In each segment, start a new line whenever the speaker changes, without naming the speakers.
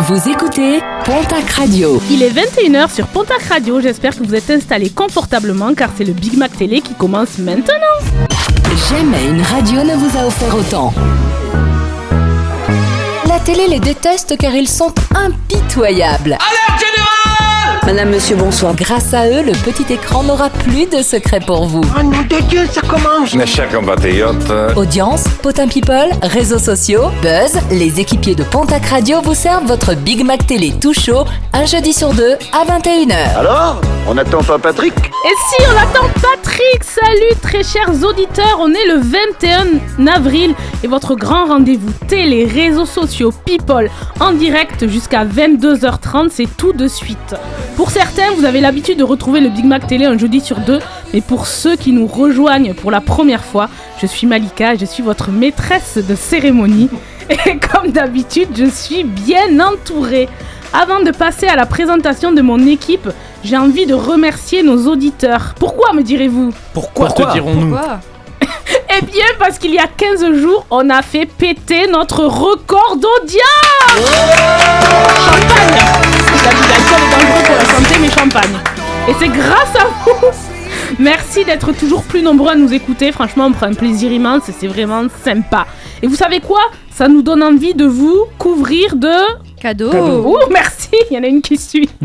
Vous écoutez Pontac Radio.
Il est 21h sur Pontac Radio. J'espère que vous êtes installés confortablement car c'est le Big Mac Télé qui commence maintenant.
Jamais une radio ne vous a offert autant. La télé les déteste car ils sont impitoyables.
Madame, monsieur, bonsoir.
Grâce à eux, le petit écran n'aura plus de secret pour vous.
Oh nom de Dieu, ça commence
Mes chers compatriotes,
Audience, potin people, réseaux sociaux, buzz, les équipiers de Pontac Radio vous servent votre Big Mac Télé tout chaud, un jeudi sur deux à 21h.
Alors On n'attend pas Patrick?
Et si on attend Patrick Salut très chers auditeurs, on est le 21 avril et votre grand rendez-vous télé, réseaux sociaux, people en direct jusqu'à 22h30, c'est tout de suite. Pour certains, vous avez l'habitude de retrouver le Big Mac Télé un jeudi sur deux, mais pour ceux qui nous rejoignent pour la première fois, je suis Malika, je suis votre maîtresse de cérémonie. Et comme d'habitude, je suis bien entourée. Avant de passer à la présentation de mon équipe, j'ai envie de remercier nos auditeurs. Pourquoi me direz-vous?
Pourquoi, te dirons-nous?
Eh bien parce qu'il y a 15 jours, on a fait péter notre record d'audience. Champagne Est pour la santé, mais champagne. Et c'est grâce à vous Merci d'être toujours plus nombreux à nous écouter. Franchement, on prend un plaisir immense et c'est vraiment sympa. Et vous savez quoi? Ça nous donne envie de vous couvrir de
Cadeau.
Oh, merci Il y en a une qui suit.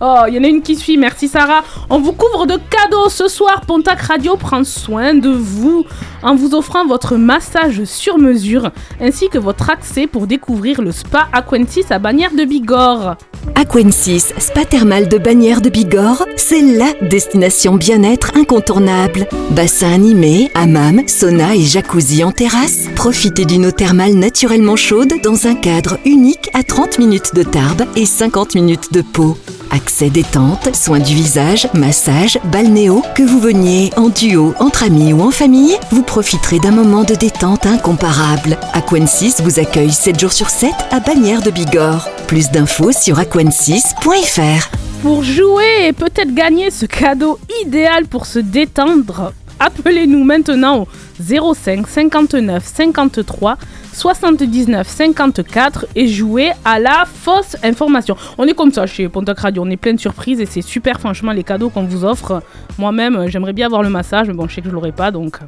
Oh, il y en a une qui suit. Merci Sarah. On vous couvre de cadeaux ce soir. Pontac Radio prend soin de vous en vous offrant votre massage sur mesure ainsi que votre accès pour découvrir le spa Aquentis à Bagnères de Bigorre.
Aquensis, spa thermal de Bagnères de Bigorre, c'est LA destination bien-être incontournable. Bassin animé, hammam, sauna et jacuzzi en terrasse. Profitez d'une eau thermale naturellement chaude dans un cadre unique à 30 minutes de Tarbes et 50 minutes de Pau. Accès détente, soins du visage, massage, balnéo, que vous veniez en duo, entre amis ou en famille, vous profiterez d'un moment de détente incomparable. Aquensis vous accueille 7 jours sur 7 à Bagnères de Bigorre. Plus d'infos sur aquensis.fr.
Pour jouer et peut-être gagner ce cadeau idéal pour se détendre, appelez-nous maintenant au 05 59 53 79 54 et jouez à la fausse information. On est comme ça chez Pontac Radio, on est plein de surprises et c'est super franchement les cadeaux qu'on vous offre. Moi-même, euh, j'aimerais bien avoir le massage, mais bon, je sais que je l'aurai pas donc.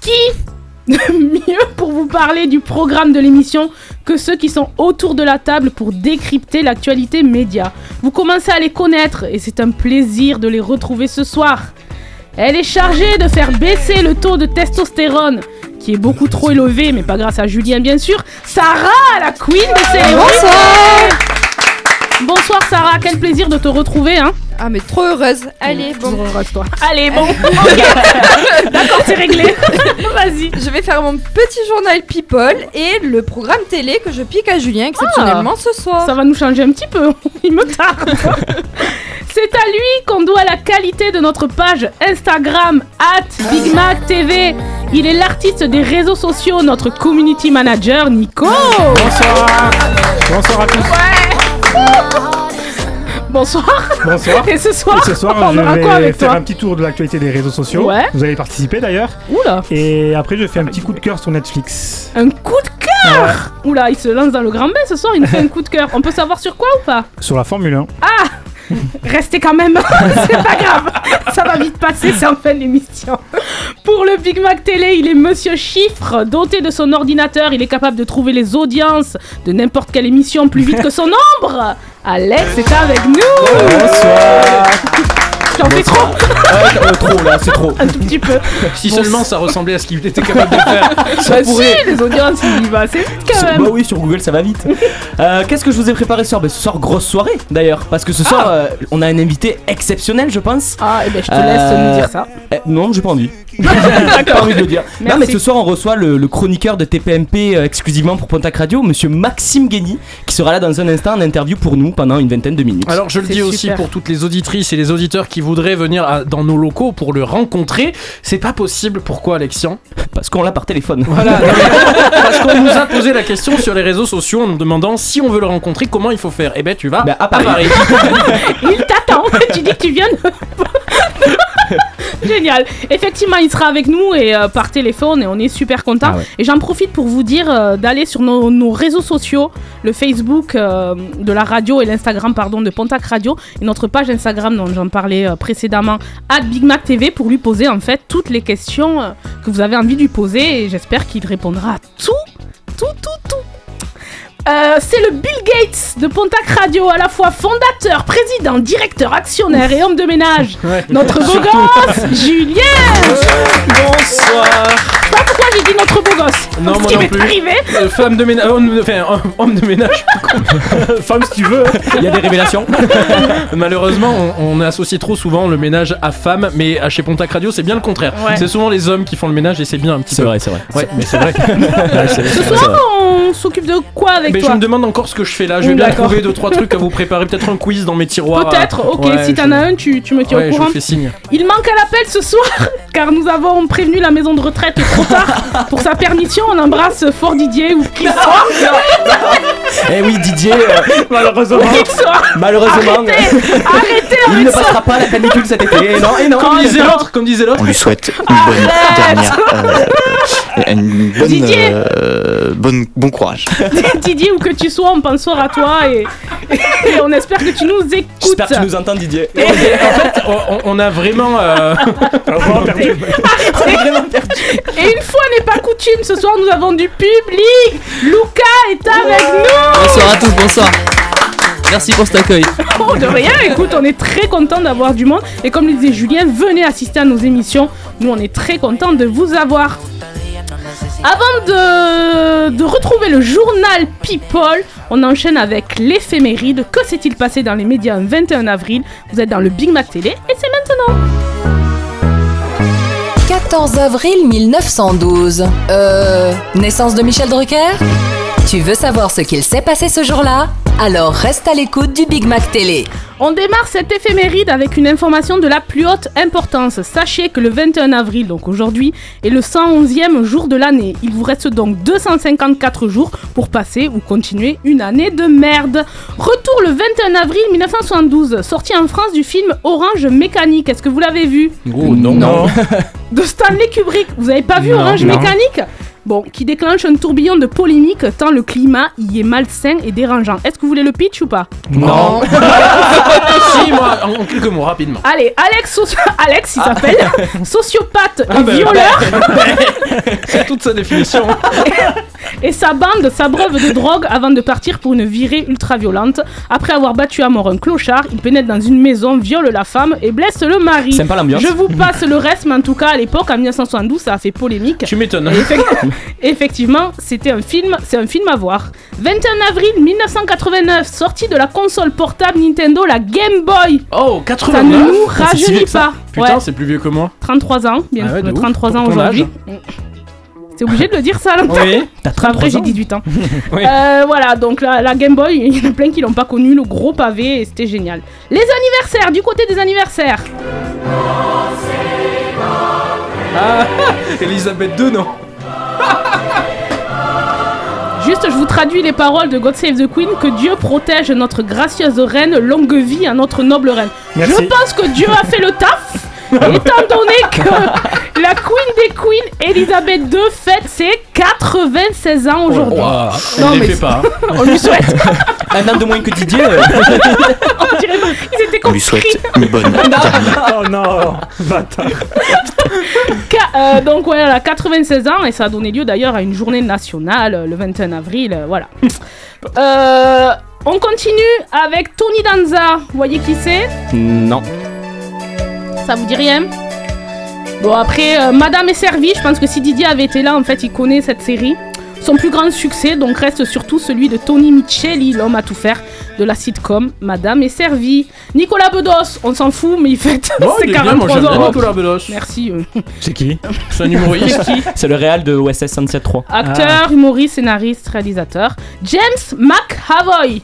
Qui mieux pour vous parler du programme de l'émission que ceux qui sont autour de la table pour décrypter l'actualité média? Vous commencez à les connaître et c'est un plaisir de les retrouver ce soir. Elle est chargée de faire baisser le taux de testostérone, qui est beaucoup trop élevé, mais pas grâce à Julien bien sûr. Sarah, la queen de célébrité. Bonsoir Sarah, quel plaisir de te retrouver hein.
Ah, mais trop heureuse. Allez, bon.
Toujours heureuse, toi. Allez bon. D'accord, c'est réglé. Vas-y.
Je vais faire mon petit journal People et le programme télé que je pique à Julien exceptionnellement ce soir.
Ça va nous changer un petit peu, il me tarde. C'est à lui qu'on doit la qualité de notre page Instagram, at Big Mac TV. Il est l'artiste des réseaux sociaux, notre community manager, Nico.
Bonsoir Bonsoir à tous
Bonsoir.
Bonsoir
Et ce soir,
Et ce soir,
on aura
je
quoi
vais
avec
faire
toi
un petit tour de l'actualité des réseaux sociaux.
Ouais.
Vous allez participer d'ailleurs.
Oula,
Et après, je fais un petit coup de cœur sur Netflix.
un coup de cœur. Oula, il se lance dans le grand bain ce soir, il nous fait un coup de cœur. On peut savoir sur quoi ou pas?
Sur la Formule 1.
Restez quand même, c'est pas grave, ça va vite passer, c'est en fin d'émission. Pour le Big Mac Télé, il est Monsieur Chiffre, doté de son ordinateur, il est capable de trouver les audiences de n'importe quelle émission plus vite que son ombre. Alex est avec nous.
Bonsoir
J'en fais trop,
Ouais, euh, trop là, c'est trop.
un tout petit peu.
Si seulement ça ressemblait à ce qu'il était capable de faire.
Ça
Bah
pourrait.
si, les audiences, il y va assez vite quand même.
Bah oui, sur Google ça va vite. Euh, Qu'est-ce que je vous ai préparé ce soir? Bah, Ce soir, grosse soirée d'ailleurs. Parce que ce soir, euh, on a un invité exceptionnel, je pense.
Ah, et ben je te
Euh,
laisse nous dire ça.
Eh, non, j'ai pas envie. j'ai pas envie de le dire. Non, mais ce soir, on reçoit le, le chroniqueur de TPMP euh, exclusivement pour Pontac Radio, monsieur Maxime Guény, qui sera là dans un instant en interview pour nous pendant une vingtaine de minutes.
Alors je le dis aussi pour toutes les auditrices et les auditeurs qui voudraient venir à- dans nos locaux pour le rencontrer, c'est pas possible. Pourquoi Alexian?
Parce qu'on l'a par téléphone.
Voilà, parce qu'on nous a posé la question sur les réseaux sociaux en nous demandant si on veut le rencontrer, comment il faut faire. Eh ben tu vas
Bah, à Paris.
Il t'attend, tu dis que tu viens de... Génial. Effectivement, il sera avec nous et euh, par téléphone et on est super content.
Ah ouais.
Et j'en profite pour vous dire euh, d'aller sur nos, nos réseaux sociaux, le Facebook euh, de la radio et l'Instagram pardon de Pontac Radio et notre page Instagram dont j'en parlais précédemment à Big Mac TV pour lui poser en fait toutes les questions que vous avez envie de lui poser et j'espère qu'il répondra à tout, tout, tout, tout. Euh, c'est le Bill Gates de Pontac Radio, à la fois fondateur, président, directeur, actionnaire et homme de ménage.
Ouais.
Notre beau gosse, Julien
Bonsoir.
Je sais pas pourquoi j'ai dit notre beau gosse.
Non,
Ce
moi
qui
non
m'est
plus.
arrivé.
Euh, femme de ménage, homme, enfin, homme- de ménage, femme si tu veux.
Il y a des révélations.
Malheureusement, on, on associe trop souvent le ménage à femme, mais à chez Pontac Radio, c'est bien le contraire.
Ouais.
C'est souvent les hommes qui font le ménage et c'est bien un petit
C'est
peu.
vrai, c'est vrai.
Ouais, mais c'est vrai. C'est-
Ce soir, on s'occupe de quoi avec
Mais je me demande encore ce que je fais là. Je vais
Mm,
bien trouver deux trois trucs à vous préparer. Peut-être un quiz dans mes tiroirs.
Peut-être, ok,
Ouais,
si t'en
je-
as un, tu, tu me tiens
Ouais,
au
je
courant.
fais signe.
Il manque à l'appel ce soir, car nous avons prévenu la maison de retraite trop tard pour sa permission. On embrasse fort Didier ou qui soit.
Eh oui, Didier, euh, malheureusement,
Qui soit.
malheureusement,
Arrêtez, arrêtez
il ne
ça.
passera pas la canicule cet été. Et non, et non.
Comme disait l'autre, comme disait l'autre.
On lui souhaite une bonne dernière. euh, une bonne,
Didier.
euh, bonne, bon courage.
Didier, où que tu sois, on pense fort à toi et, et on espère que tu nous écoutes.
J'espère que tu nous entends, Didier.
Et en fait, on, on a vraiment. euh,
Et une fois n'est pas coutume, ce soir nous avons du public. Luca est avec nous.
Bonsoir à tous, bonsoir. Merci pour cet accueil.
Oh, de rien, écoute, on est très content d'avoir du monde. Et comme le disait Julien, venez assister à nos émissions. Nous, on est très content de vous avoir. Avant de, de retrouver le journal People, on enchaîne avec l'éphéméride. Que s'est-il passé dans les médias un 21 avril? Vous êtes dans le Big Mac Télé et c'est maintenant.
14 avril 1912. Euh. Naissance de Michel Drucker? Tu veux savoir ce qu'il s'est passé ce jour-là? Alors reste à l'écoute du Big Mac Télé.
On démarre cette éphéméride avec une information de la plus haute importance. Sachez que le 21 avril, donc aujourd'hui, est le 111e jour de l'année. Il vous reste donc 254 jours pour passer ou continuer une année de merde. Retour le 21 avril 1972, sortie en France du film Orange Mécanique. Est-ce que vous l'avez vu?
Oh non.
Non.
De Stanley Kubrick. Vous avez pas vu
Non,
Orange
non.
Mécanique? Bon, qui déclenche un tourbillon de polémique tant le climat y est malsain et dérangeant. Est-ce que vous voulez le pitch ou pas?
Non. si, moi, en, en quelques mots, rapidement.
Allez, Alex, soci- Alex il s'appelle, sociopathe
Ah
et
ben,
violeur,
C'est toute sa définition.
et sa bande s'abreuve de drogue avant de partir pour une virée ultra violente. Après avoir battu à mort un clochard, il pénètre dans une maison, viole la femme et blesse le mari.
Sympa l'ambiance.
Je vous passe le reste, mais en tout cas, à l'époque, en 1972, ça a fait polémique.
Tu m'étonnes.
Effectivement, c'était un film, c'est un film à voir. 21 avril 1989, sortie de la console portable Nintendo, la Game Boy.
Oh,
Ça
89
ne nous
Ah, si
rajeunit
ça.
pas.
Putain,
Ouais.
c'est plus vieux que moi.
33 ans, bien
Ah ouais, de
sûr,
ouf.
33 ans aujourd'hui. C'est obligé de le dire ça, là
Oui.
T'as
Après,
33
j'ai
ans
18 ans.
Oui.
Euh, voilà, donc la, la Game Boy, il y en a plein qui l'ont pas connu, le gros pavé, et c'était génial. Les anniversaires, du côté des anniversaires.
Ah, Elisabeth II, non
Juste, je vous traduis les paroles de God Save the Queen que Dieu protège notre gracieuse reine, longue vie à notre noble reine.
Merci.
Je pense que Dieu a fait le taf, étant donné que la Queen des Queens, Elisabeth II, fête ses 96 ans aujourd'hui.
Ouah,
Non,
Elle
mais
fait pas.
On lui souhaite.
Un an de moins que Didier. euh,
On dirait pas- Ils étaient
On lui
compris.
souhaite une bonne dernière.
Oh non Bâtard
Ca- euh, donc voilà, 96 ans, et ça a donné lieu d'ailleurs à une journée nationale euh, le 21 avril, euh, voilà. Euh, on continue avec Tony Danza. Vous voyez qui c'est?
Non.
Ça vous dit rien Bon après, euh, Madame est servie, je pense que si Didier avait été là, en fait, il connaît cette série. Son plus grand succès, donc, reste surtout celui de Tony Micheli, l'homme à tout faire, de la sitcom Madame est servie. Nicolas Bedos, on s'en fout, mais il fête
Oh,
ses
il est bien, moi
43
j'aime bien
ans.
Nicolas Bedos.
Merci. euh.
C'est qui?
C'est un humoriste.
C'est le réal de OSS 107.3.
Acteur, humoriste, scénariste, réalisateur. James McAvoy.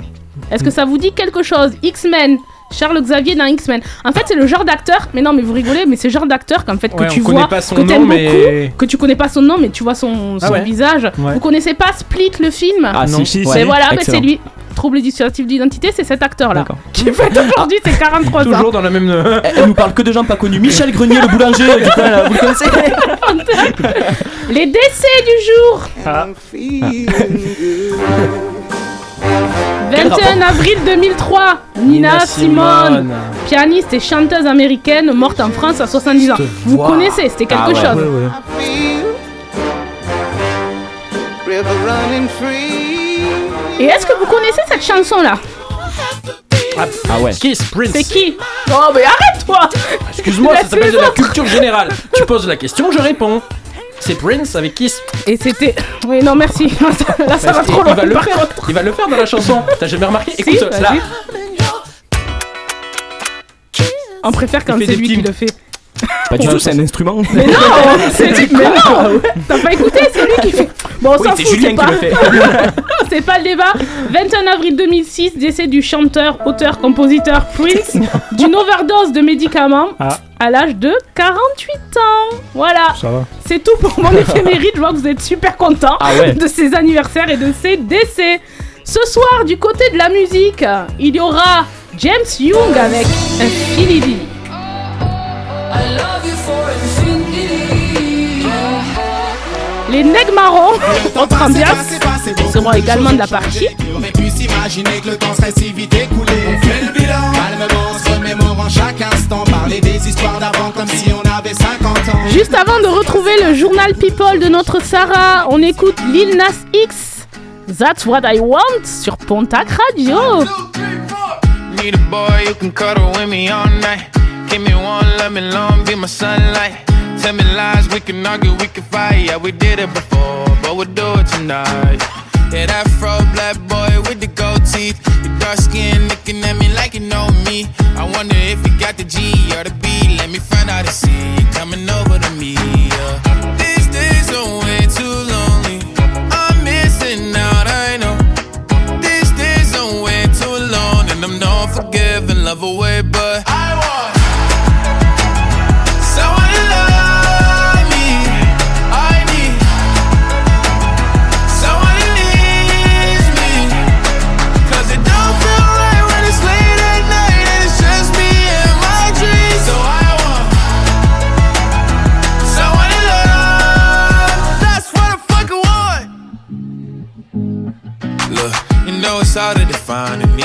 Est-ce que ça vous dit quelque chose? X-Men. Charles Xavier dans X-Men. En fait, c'est le genre d'acteur. Mais non, mais vous rigolez, mais c'est le genre d'acteur qu'en fait que
Ouais,
tu vois,
pas son
que t'aimes
mais-
beaucoup, que tu connais pas son nom, mais tu vois son, son
Ah ouais.
visage.
Ouais.
Vous connaissez pas Split le film
Ah
Non.
si,
Si,
ouais.
Et voilà, bah,
Excellent.
c'est lui. trouble dissociatif d'identité, c'est cet acteur-là.
D'accord.
Qui fait aujourd'hui ses 43 ans.
Toujours dans la même.
Elle, elle nous parle que de gens pas connus. Michel Grenier, le boulanger, du là, vous le connaissez
Les décès du jour
Ah.
21 avril 2003, Nina Simone, pianiste et chanteuse américaine morte en France à 70 ans.
Cette
Vous
voix.
connaissez, c'était quelque
Ah ouais,
chose.
ouais, ouais.
Et est-ce que vous connaissez cette chanson-là?
Ah ouais.
Kiss Prince.
C'est qui? Oh mais arrête-toi
Excuse-moi, ça s'appelle de la culture générale. tu poses la question, je réponds. C'est Prince avec Kiss.
Et c'était... Oui non merci, là ça va trop
il
loin
va le faire. Il va le faire dans la chanson. T'as jamais remarqué
Si,
Écoute, là.
On préfère quand
Il
c'est lui qui le fait.
Pas du tout, c'est un instrument.
Mais non c'est- Mais non T'as pas écouté, c'est lui qui fait... Bon on
Oui,
s'en
c'est
fout,
Julien
c'est
qui
pas...
le fait.
C'est pas le débat. 21 avril 2006, décès du chanteur, auteur, compositeur Prince d'une overdose de médicaments
Ah.
à l'âge de 48 ans. Voilà.
Ça va.
C'est tout pour mon éphéméride. Je vois que vous êtes super contents
Ah ouais.
de ses anniversaires et de ses décès. Ce soir, du côté de la musique, il y aura James Young avec Infinity. Les Nègres Marrons, autre ambiance, seront également de la partie.
On aurait pu s'imaginer que le temps serait si vite écoulé. On fait le bilan, calmement, se remémorant chaque instant. Parler des histoires d'avant comme si on avait 50 ans.
Juste avant de retrouver le journal People de notre Sarah, on écoute Lil Nas X. That's what I want sur Pontac Radio.
Need a boy who can cuddle with me all night. Give me one, let me long, be my sunlight. Tell me lies, we can argue, we can fight. Yeah, we did it before, but we'll do it tonight. Yeah, that fro black boy with the gold teeth. Your dark skin looking at me like you know me. I wonder if you got the G or the B. Let me find out and see you coming over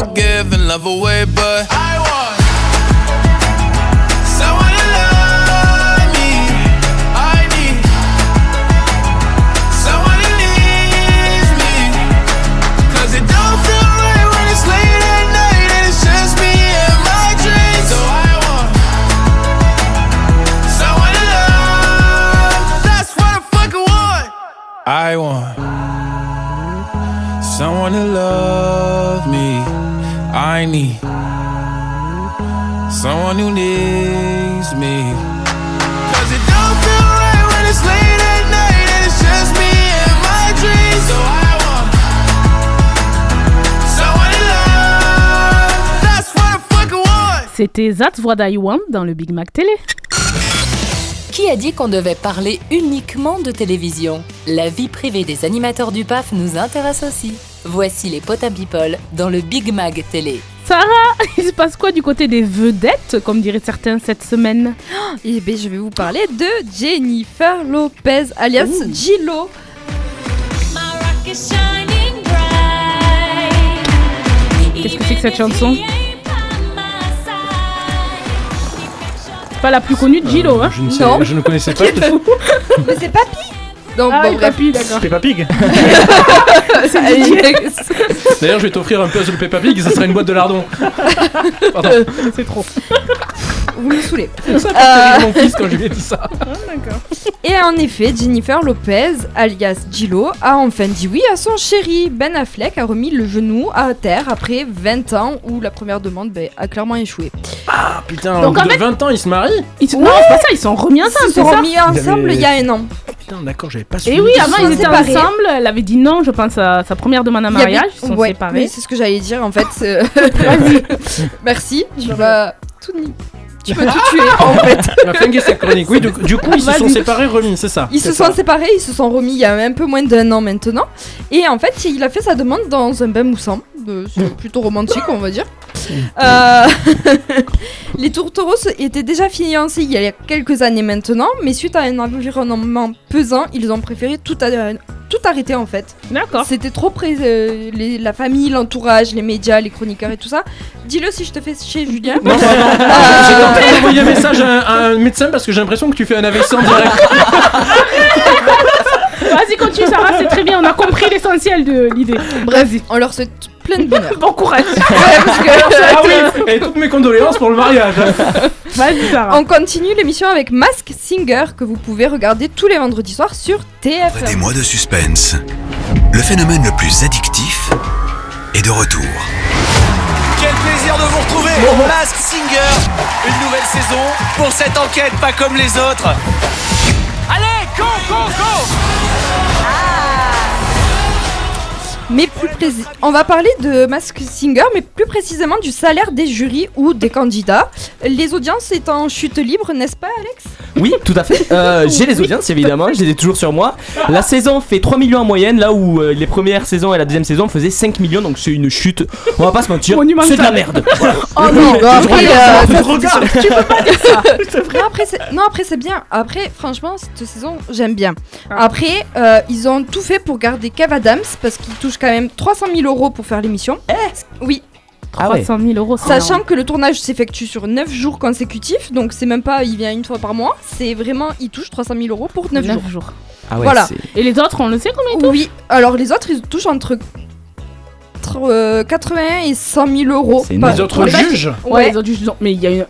And I'm not forgiving, love away, but I want Someone who needs me. Cause it don't feel right when it's late at night and it's just me and my dreams. So I want someone to love. That's what I fucking want.
C'était That's What I Want dans le Big Mac Télé.
Qui a dit qu'on devait parler uniquement de télévision? La vie privée des animateurs du PAF nous intéresse aussi. Voici les Potin People dans le Big Mag Télé.
Sarah, il se passe quoi du côté des vedettes, comme diraient certains cette semaine?
Eh bien, je vais vous parler de Jennifer Lopez, alias Gillo.
Qu'est-ce que c'est que cette chanson? C'est pas la plus connue de Gillo, hein?
Je ne, sais,
Non.
je ne connaissais pas.
Mais c'est Papy Donc,
Ah,
bon.
Papy, d'accord. C'est Didier.
D'ailleurs, je vais t'offrir un puzzle Peppa Pig, ça sera une boîte de lardons. Pardon.
C'est trop.
vous me saoulez.
Ça fait
Euh,
mon fils quand je lui ai dit ça.
Et en effet, Jennifer Lopez, alias Gillo, a enfin dit oui à son chéri. Ben Affleck a remis le genou à terre après 20 ans où la première demande ben, a clairement échoué.
Ah putain,
Donc,
au bout
en
de
fait-
20 ans, ils se marient
Ils se- Non, c'est pas ça, ils sont remis
Ils
ensemble,
se
c'est
sont remis ensemble il y a un an.
Putain, d'accord, j'avais pas suivi.
Et oui, avant ils étaient
séparés.
ensemble, elle avait dit non, je pense, à sa première demande en
Il y avait-
mariage, ils sont
ouais,
séparés.
mais c'est ce que j'allais dire en fait. c'est- Merci, tu vas tout nier. Tu vas tout tuer en fait.
Il m'a flingué cette chronique. Oui, du, du coup, ils se sont
Vas-y.
séparés, remis, c'est ça.
Ils se
C'est ça.
sont séparés, ils se sont remis il y a un peu moins d'un an maintenant. Et en fait, il a fait sa demande dans un bain moussant. C'est plutôt romantique, on va dire. Euh, les tourtereaux étaient déjà fiancés il y a quelques années maintenant, mais suite à un environnement pesant, ils ont préféré tout, tout arrêter en fait.
D'accord.
C'était trop près, euh, les- la famille, l'entourage, les médias, les chroniqueurs et tout ça. Dis-le si je te fais chez Julien.
Non, pardon.
Euh,
train d'envoyer un message à un, à un médecin parce que j'ai l'impression que tu fais un AVC en direct.
Vas-y, continue, Sarah, c'est très bien, on a compris l'essentiel de l'idée.
Bref, on leur souhaite plein de bonheur.
Bon courage.
parce que-
ah oui, et toutes mes condoléances pour le mariage.
Vas-y, Sarah.
On continue l'émission avec Mask Singer que vous pouvez regarder tous les vendredis soirs sur TF1.
Des mois de suspense. Le phénomène le plus addictif est de retour.
Quel plaisir de vous retrouver Mask Singer Une nouvelle saison pour cette enquête pas comme les autres Allez, go, go, go
Mais plus précis, on va parler de Mask Singer, mais plus précisément du salaire des jurys ou des candidats. Les audiences est en chute libre, n'est-ce pas, Alex?
Oui, tout à fait. Euh, j'ai les audiences évidemment, je les ai toujours sur moi. La saison fait 3 millions en moyenne, là où euh, les premières saisons et la deuxième saison faisaient 5 millions, donc c'est une chute. On va pas se mentir, c'est de la merde. Voilà.
Oh non, bah après, euh,
regarde.
tu peux pas dire ça. non, après, c'est, non, après, c'est bien. Après, franchement, cette saison, j'aime bien. Après, euh, ils ont tout fait pour garder Kev Adams parce qu'il touche quand même 300 000 euros pour faire l'émission. oui.
Ah ouais.
300 000 euros, c'est
Sachant
énorme.
que le tournage s'effectue sur 9 jours consécutifs, donc c'est même pas il vient une fois par mois, c'est vraiment il touche 300 000 euros pour 9,
Neuf
jours.
jours.
Ah ouais,
voilà.
c'est-
Et les autres, on le sait combien ils touchent
Oui, alors les autres ils touchent entre entre, euh, 80 et 100 000 euros.
C'est énorme. Les
les-
juges Ouais,
Ouais.
les autres juges. non, Mais il y a une.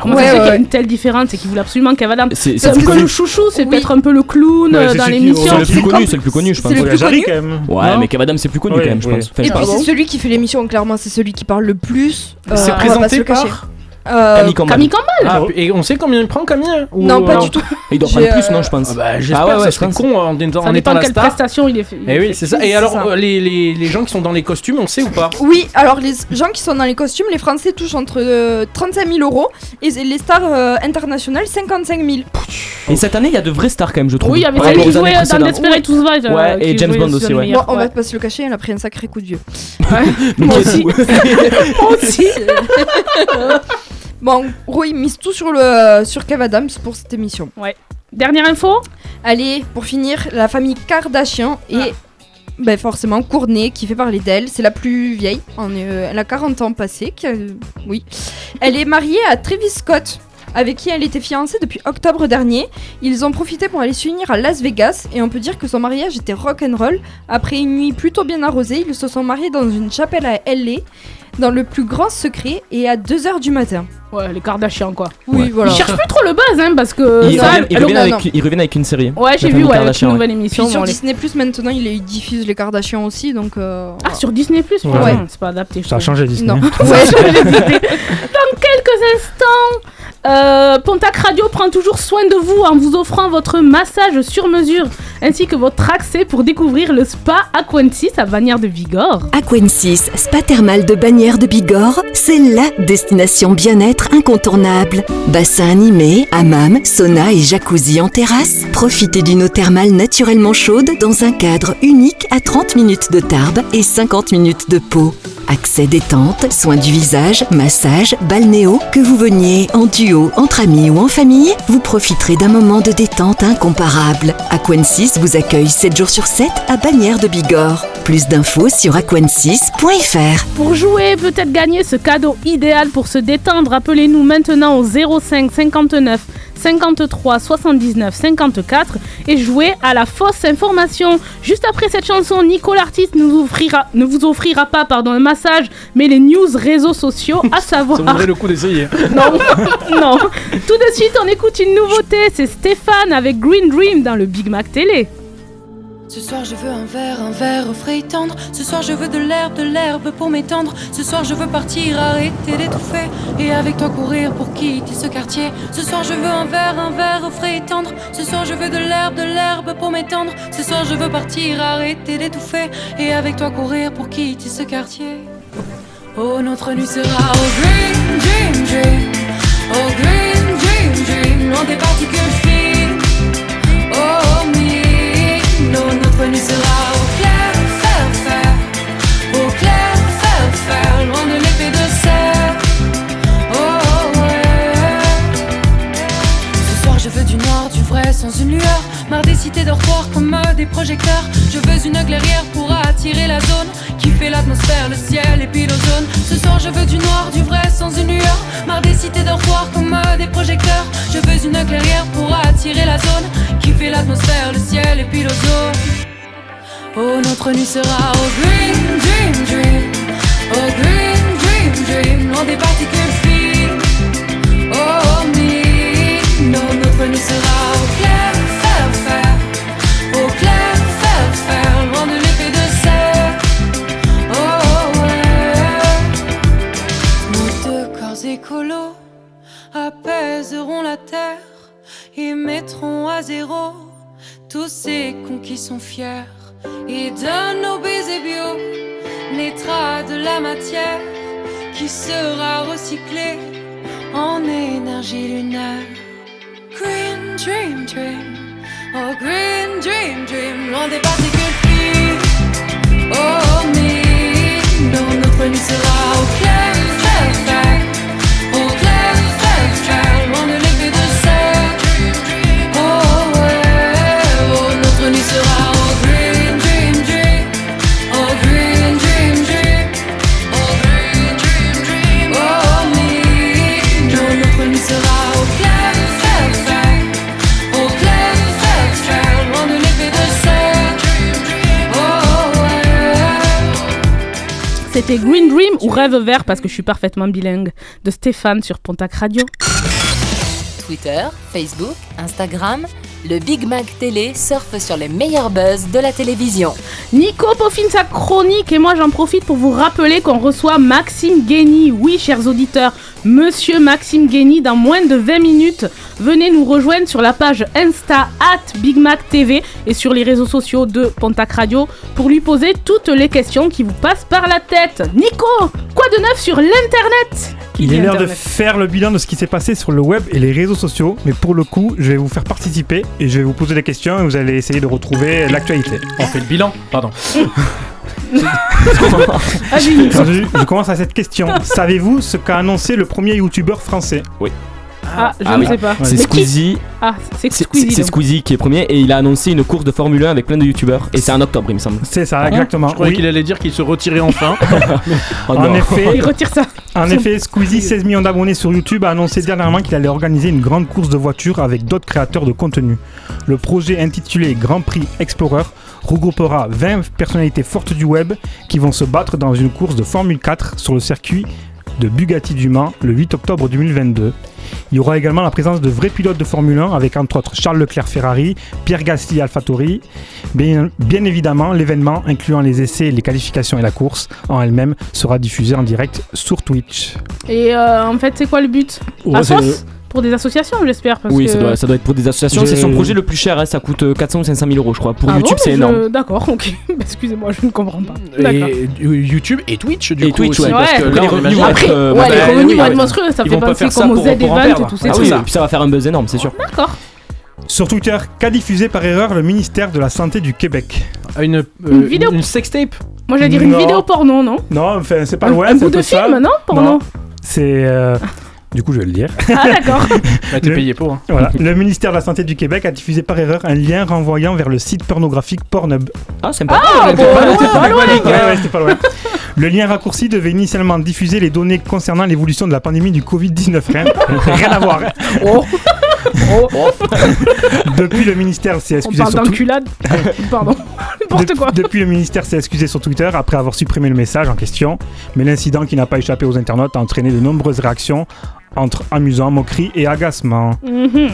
Comment
Ouais,
ça se fait
ouais,
qu'il y a une telle différence C'est qu'ils voulaient absolument Kev Adams.
C'est- c'est
que
connu.
le chouchou, c'est
Oui.
peut-être un peu le clown
Ouais,
euh,
c'est
dans l'émission.
C'est le plus connu, c'est le plus connu, je pense.
c'est le plus
Jarry,
connu.
quand même. Ouais,
Non.
mais Kev Adams c'est plus connu quand même, je pense. Enfin,
Et puis c'est celui qui fait l'émission, clairement, c'est celui qui parle le plus.
C'est
euh, pas
présenté par
Euh,
Camille Combal.
Camille Combal
Ah, et on sait combien il prend Camille ou-
Non, pas
euh,
du tout.
Il doit
J'ai,
prendre plus,
euh,
non, je pense.
Ah bah, j'espère
Ah ouais, ouais,
ça serait con en, étant-
Ça
en
dépend
étant
de
la
quelle
star.
prestation il est fait. il
Eh
est
oui,
fait.
c'est ça. Et alors,
ça.
euh, les, les, les gens qui sont dans les costumes, on sait ou pas
Oui, alors les gens qui sont dans les costumes, les Français touchent entre euh, 35 000 euros et les stars euh, internationales 55 000.
Et cette année, il y a de vraies stars quand même, je trouve.
Oui, il y avait
par
celle
rapport
qui
aux années
jouait dans
précédentes.
Desperate Housewives. euh,
Ouais, et
qui
James
jouait
Bond
sur
aussi,
le
ouais.
meilleur,
on va
ouais.
pas se le cacher, elle a pris un sacré coup de vieux.
Mais
Moi aussi. Moi aussi.
Bon, il mise tout sur, le, sur Kev Adams pour cette émission.
Ouais. Dernière info
Allez, pour finir, la famille Kardashian et
Ah.
ben, forcément Courtney qui fait parler d'elle. C'est la plus vieille. Euh, elle a 40 ans a- oui. Elle est mariée à Travis Scott. Avec qui elle était fiancée depuis octobre dernier. Ils ont profité pour aller s'unir à Las Vegas et on peut dire que son mariage était rock'n'roll. Après une nuit plutôt bien arrosée, ils se sont mariés dans une chapelle à LA, dans le plus grand secret et à 2h du matin.
Ouais, les Kardashians quoi.
Oui,
Ouais.
voilà.
Ils cherchent plus trop le buzz, hein, parce que.
Ils
ça,
reviennent- ils
alors-
reviennent
non,
avec- ils reviennent avec une série.
Ouais, j'ai vu, ouais, avec une nouvelle
Puis
émission.
sur
bon,
Disney Plus maintenant, il ils diffusent les Kardashians aussi, donc. euh,
Ah, sur Disney Plus
Ouais.
ouais. C'est pas adapté.
Ça a changé Disney.
Non.
Ça a changé d'idée. Dans quelques instants, euh, Pontac Radio prend toujours soin de vous en vous offrant votre massage sur mesure ainsi que votre accès pour découvrir le spa Aquensis à Bagnères de Bigorre.
Aquensis, spa thermal de Bagnères de Bigorre, c'est LA destination bien-être incontournable. Bassin animé, hammam, sauna et jacuzzi en terrasse. Profitez d'une eau thermale naturellement chaude dans un cadre unique à 30 minutes de Tarbes et 50 minutes de Pau. Accès détente, soins du visage, massage, balnéo, que vous veniez en duo, entre amis ou en famille, vous profiterez d'un moment de détente incomparable. Aquensis vous accueille 7 jours sur 7 à Bagnères de Bigorre. Plus d'infos sur aquensis.fr.
Pour jouer, peut-être gagner ce cadeau idéal pour se détendre, appelez-nous maintenant au 05 59 53 79 54 et jouer à la fausse information. Juste après cette chanson, Nico l'artiste nous offrira, ne vous offrira pas pardon, un massage, mais les news réseaux sociaux, à savoir.
Ça vaudrait le coup d'essayer.
Non, non. Tout de suite, on écoute une nouveauté. C'est Stéphane avec Green Dream dans le Big Mac Télé.
Ce soir je veux un verre, un verre frais et tendre. Ce soir je veux de l'herbe, de l'herbe pour m'étendre. Ce soir je veux partir, arrêter d'étouffer. Et avec toi courir pour quitter ce quartier. Ce soir je veux un verre, un verre frais et tendre. Ce soir je veux de l'herbe, de l'herbe pour m'étendre. Ce soir je veux partir, arrêter d'étouffer. Et avec toi courir pour quitter ce quartier. Oh notre nuit sera au green dream dream. Oh green dream dream. Loin des particules fines. Oh notre nuit sera au clair, faire, faire. Au clair, faire, faire. Loin de l'épée de serre. Oh ouais. Ce soir je veux du noir, du vrai sans une lueur. Marre des cités dortoirs comme euh, des projecteurs. Je veux une clairière pour attirer la zone qui fait l'atmosphère, le ciel et puis l'ozone. Ce soir je veux du noir, du vrai sans une lueur. Marre des cités dortoirs comme euh, des projecteurs. Je veux une clairière pour attirer la zone qui fait l'atmosphère, le ciel et puis l'ozone. Oh notre nuit sera au green dream dream. Oh green dream dream. Loin des particules fines. Oh me. No, notre nuit sera au clair, faire, faire. Au clair, faire, faire. Loin de apaiseront la terre et mettront à zéro tous ces cons qui sont fiers. Et de nos baisers bio naîtra de la matière qui sera recyclée en énergie lunaire. Green dream dream, oh green dream dream, loin des particules fines. Oh me, non, notre nuit sera au clair. Au clair, clair, clair,
C'était Green Dream ou Rêve Vert parce que je suis parfaitement bilingue de Stéphane sur Pontac Radio.
Twitter, Facebook, Instagram, le Big Mac Télé surfe sur les meilleurs buzz de la télévision.
Nico peaufine sa chronique et moi j'en profite pour vous rappeler qu'on reçoit Maxime Guény. Oui, chers auditeurs, Monsieur Maxime Guény dans moins de 20 minutes. Venez nous rejoindre sur la page Insta at Big Mac TV et sur les réseaux sociaux de Pontac Radio pour lui poser toutes les questions qui vous passent par la tête. Nico, quoi de neuf sur l'internet?
Il est l'heure de faire le bilan de ce qui s'est passé sur le web et les réseaux sociaux, mais pour le coup, je vais vous faire participer et je vais vous poser des questions et vous allez essayer de retrouver l'actualité.
On fait le bilan, pardon.
Je, je commence à cette question. Savez-vous ce qu'a annoncé le premier youtubeur français?
Oui.
Ah, je
Ah
ne
oui.
sais pas.
C'est Squeezie.
Ah, c'est Squeezie.
c'est. Squeezie qui est premier et il a annoncé une course de Formule 1 avec plein de youtubeurs et c'est en octobre il me semble.
C'est ça,
Ah,
exactement.
Je croyais
Oui.
qu'il allait dire qu'il se retirait enfin.
Oh
En
non.
effet,
Il retire ça.
En effet, Squeezie, 16 millions d'abonnés sur YouTube, a annoncé dernièrement qu'il allait organiser une grande course de voitures avec d'autres créateurs de contenu. Le projet intitulé Grand Prix Explorer regroupera 20 personnalités fortes du web qui vont se battre dans une course de Formule 4 sur le circuit de Bugatti du Mans le 8 octobre 2022. Il y aura également la présence de vrais pilotes de Formule 1 avec entre autres Charles Leclerc Ferrari, Pierre Gasly Alfatori. Bien, bien évidemment, l'événement, incluant les essais, les qualifications et la course en elle-même, sera diffusé en direct sur Twitch.
Et euh, en fait, c'est quoi le but?
Ouais,
sauce? Pour des associations, j'espère.
Oui,
que-
ça, doit, ça doit être pour des associations.
Je-
C'est son projet le plus cher, hein, ça coûte euh, 400 ou 500 000 euros, je crois. Pour
Ah
YouTube,
bon,
c'est
je-
énorme.
D'accord, ok. Excusez-moi, je ne comprends pas.
Et euh, YouTube et Twitch du
Et
coup
Twitch,
aussi,
ouais.
parce que
Ouais.
là
Les
on
revenus
imagine-
vont
Après,
être, euh,
ouais,
bah,
les revenus
oui,
vont être monstrueux, ça fait penser
ça
comme aux Z Event,
perdre.
tous ces
Ah
trucs
oui,
là.
et puis ça va faire un buzz énorme, c'est sûr.
D'accord.
Sur Twitter, qu'a diffusé par erreur le ministère de la Santé du Québec
Ah, Une, euh,
Une vidéo.
une sextape
Moi, j'allais dire une vidéo porno, non
Non, enfin, c'est pas
Un-
loin.
Un
c'est
bout de
ça.
film, non Porno
Non. C'est. euh, Du coup, je vais le dire.
Ah, d'accord.
Bah, T'es
Le-
payé pour. hein.
Voilà. Le ministère de la Santé du Québec a diffusé par erreur un lien renvoyant vers le site pornographique Pornhub.
Ah.
Ah, bon, c'est pas loin, les gars.
ouais, c'était pas loin. Le lien raccourci devait initialement diffuser les données concernant l'évolution de la pandémie du Covid-19. Rien, rien à voir.
Oh.
Depuis le ministère s'est
On
excusé
parle
sur Twi-
d'enculade. Pardon. N'importe quoi.
Depuis le ministère s'est excusé sur Twitter après avoir supprimé le message en question, mais l'incident qui n'a pas échappé aux internautes a entraîné de nombreuses réactions entre amusant, moquerie et agacement.
Mhm.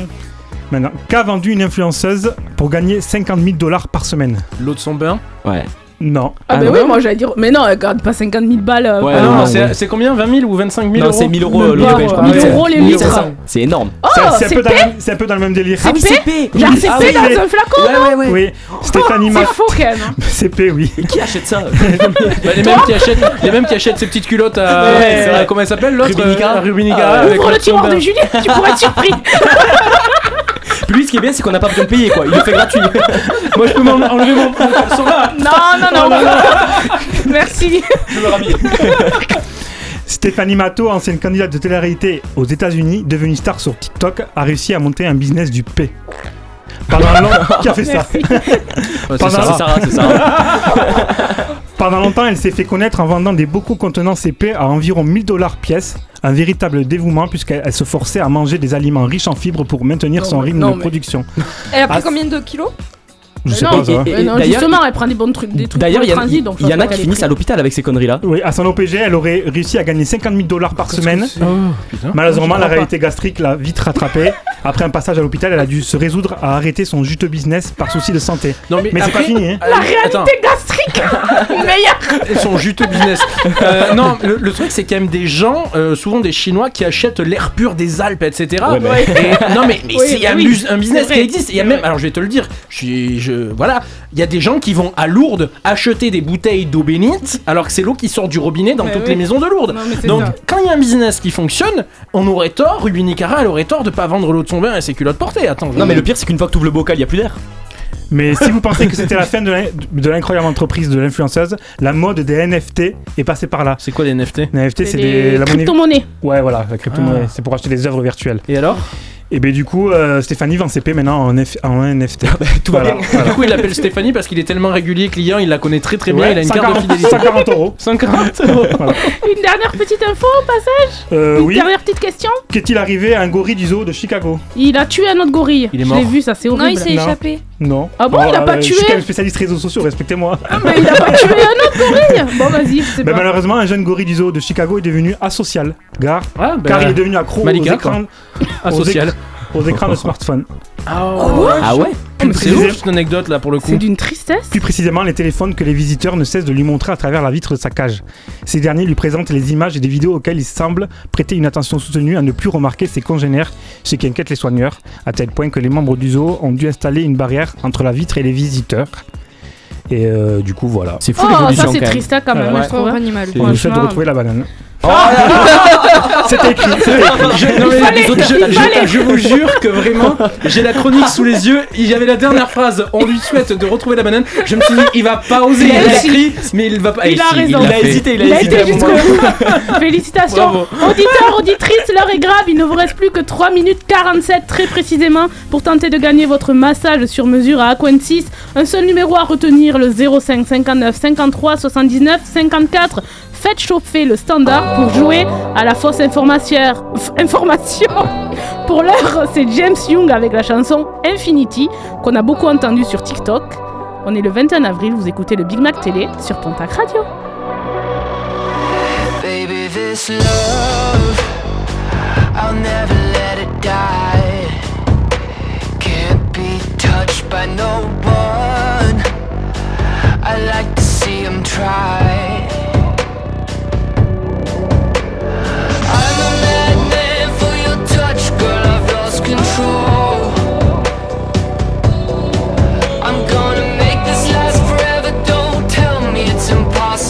Maintenant, qu'a vendu une influenceuse pour gagner 50 000 dollars par semaine?
L'eau de son bain?
Ouais.
Non.
Ah, bah oui, moi j'allais dire. Mais non, elle garde pas 50 000 balles. euh,
Ouais,
Ah non,
non,
c'est c'est combien 20 000 ou 25 000
Non,
euros
c'est 1000 euros le je crois.
ouais. 1000
Ouais.
euros les
1500.
litres.
C'est énorme.
Oh,
C'est- c'est un,
c'est
peu dans
P
le- c'est un peu dans le même délire.
Ah c'est
P.
Genre c'est
ah
P
oui,
dans
mais-
un flacon
Ouais, ouais, ouais.
Oui, Stéphanie
C'est
Ma...
faux quand même. hein.
CP, oui.
Qui achète ça
Bah, les, mêmes qui achètent, les mêmes qui achètent ces petites culottes à.
Ouais, c'est vrai.
à- comment elle s'appelle l'autre
Rubinica
euh, Rubinica.
Ah,
avec
Ouvre le
de son
tiroir
bain.
de Julien, tu pourrais être surpris.
Lui, ce qui est bien, c'est qu'on n'a pas besoin de payer quoi. Il le fait gratuit.
Moi je peux m'en- enlever mon. Sont là
Non, non, non. Merci.
Je me rhabille.
Stéphanie Matto, ancienne candidate de télé-réalité aux États-Unis, devenue star sur TikTok, a réussi à monter un business du P. Pendant longtemps, qui a fait ça?
Ouais, c'est
Pendant-
Sarah.
C'est Sarah, c'est Sarah.
Pendant longtemps, elle s'est fait connaître en vendant des bocaux contenant CP à environ 1000 dollars pièce. Un véritable dévouement puisqu'elle elle se forçait à manger des aliments riches en fibres pour maintenir
Non,
son
mais-
rythme
non,
de
mais-
production.
Elle a pris
Ah,
combien de kilos?
Je sais
non,
pas ça.
et-
Mais non,
d'ailleurs,
justement, elle prend des bons trucs, des trucs
D'ailleurs, il y, en a- qui finissent à l'hôpital avec ces conneries là.
Oui, à son OPG, elle aurait réussi à gagner 50 000 dollars par semaine. Malheureusement,
Je
la réalité gastrique l'a vite rattrapée. Après un passage à l'hôpital, elle a dû se résoudre à arrêter son juteux business par souci de santé.
Non, mais,
Mais c'est pas fini, hein.
Euh,
La
attends.
réalité gastrique Meilleure
sont juteux business. Euh, non, le, le truc, c'est quand même des gens, euh, souvent des Chinois, qui achètent l'air pur des Alpes, etc.
Ouais, mais-
Et- non, mais, mais
Oui,
c'est un,
oui,
bus- un business qui existe. Il y a même, alors je vais te le dire, je je, voilà, il y a des gens qui vont à Lourdes acheter des bouteilles d'eau bénite, alors que c'est l'eau qui sort du robinet dans toutes
oui.
les maisons de Lourdes.
Non, mais c'est
Donc,
ça.
quand il y a un business qui fonctionne, on aurait tort, Ruby Nicara, elle aurait tort de pas vendre l'eau de son bain et ses culottes portées. Attends,
Non, mais le pire, c'est qu'une fois que tu ouvres le bocal, il y a plus d'air.
Mais si vous pensez que c'était la fin de l'in- de l'incroyable entreprise de l'influenceuse, la mode des NFT est passée par là.
c'est quoi les NFT
Les NFT, c'est des, la monnaie.
crypto-monnaies.
Ouais, voilà, la crypto-monnaie.
Ah.
C'est pour acheter des œuvres virtuelles.
Et alors?
Et ben du coup, euh, Stéphanie vend CP maintenant en, F- en NFT.
Tout va
Voilà,
bien.
voilà.
Du coup, il l'appelle Stéphanie parce qu'il est tellement régulier client, il la connaît très très bien,
Ouais,
il a une carte de
140
fidélité.
140 euros.
140 euros.
Une dernière petite info au passage
Euh,
Une
oui.
dernière petite question
Qu'est-il arrivé à un gorille du zoo de Chicago?
Il a tué un autre gorille.
Il est
Je
mort.
l'ai vu, ça c'est
Non,
horrible.
il s'est
Non.
échappé.
Non.
Ah bon, il a pas
Je
tué
suis quand même spécialiste réseaux sociaux, respectez-moi.
Ah, mais il a pas tué un autre gorille Bon, vas-y, je sais
Ben,
pas.
malheureusement, un jeune gorille du zoo de Chicago est devenu asocial. Gare,
Ah, bah,
car il est devenu accro
Malika,
aux écrans,
asocial.
aux écrans de smartphone.
Ah ouais
Plus,
C'est
précisé-
ouf cette anecdote là pour le coup.
C'est d'une tristesse.
plus précisément, les téléphones que les visiteurs ne cessent de lui montrer à travers la vitre de sa cage. Ces derniers lui présentent les images et des vidéos auxquelles il semble prêter une attention soutenue à ne plus remarquer ses congénères, ce qui inquiète les soigneurs, à tel point que les membres du zoo ont dû installer une barrière entre la vitre et les visiteurs. Et euh, du coup, voilà.
C'est fou
Oh,
l'évolution
ça c'est
quand même.
triste hein, quand même.
Ouais.
je trouve, hein.
animal.
Le fait de retrouver la banane.
Oh,
C'était écrit, c'était écrit.
Je, non, mais
fallait,
je- vous jure que vraiment, j'ai la chronique sous les yeux. Il y avait la dernière phrase. On lui souhaite de retrouver la banane. Je me suis dit, il va pas oser.
Il
Il
a
écrit, mais il va pas.
Il a
si,
raison.
l'a
Il a
fait.
hésité, il a
Il a
hésité.
été jusqu'au bout. Félicitations.
Bravo.
Auditeurs, auditrices, l'heure est grave. Il ne vous reste plus que 3 minutes 47 très précisément pour tenter de gagner votre massage sur mesure à Aquentis. Un seul numéro à retenir, le 05 59 53 79 54. Faites chauffer le standard pour jouer à la fausse information. f- information. Pour l'heure, c'est James Young avec la chanson Infinity qu'on a beaucoup entendu sur TikTok. On est le 21 avril, vous écoutez le Big Mac Télé sur Pontac Radio.
Baby, this love, I'll never let it die. Can't be touched by no one. I like to see him try.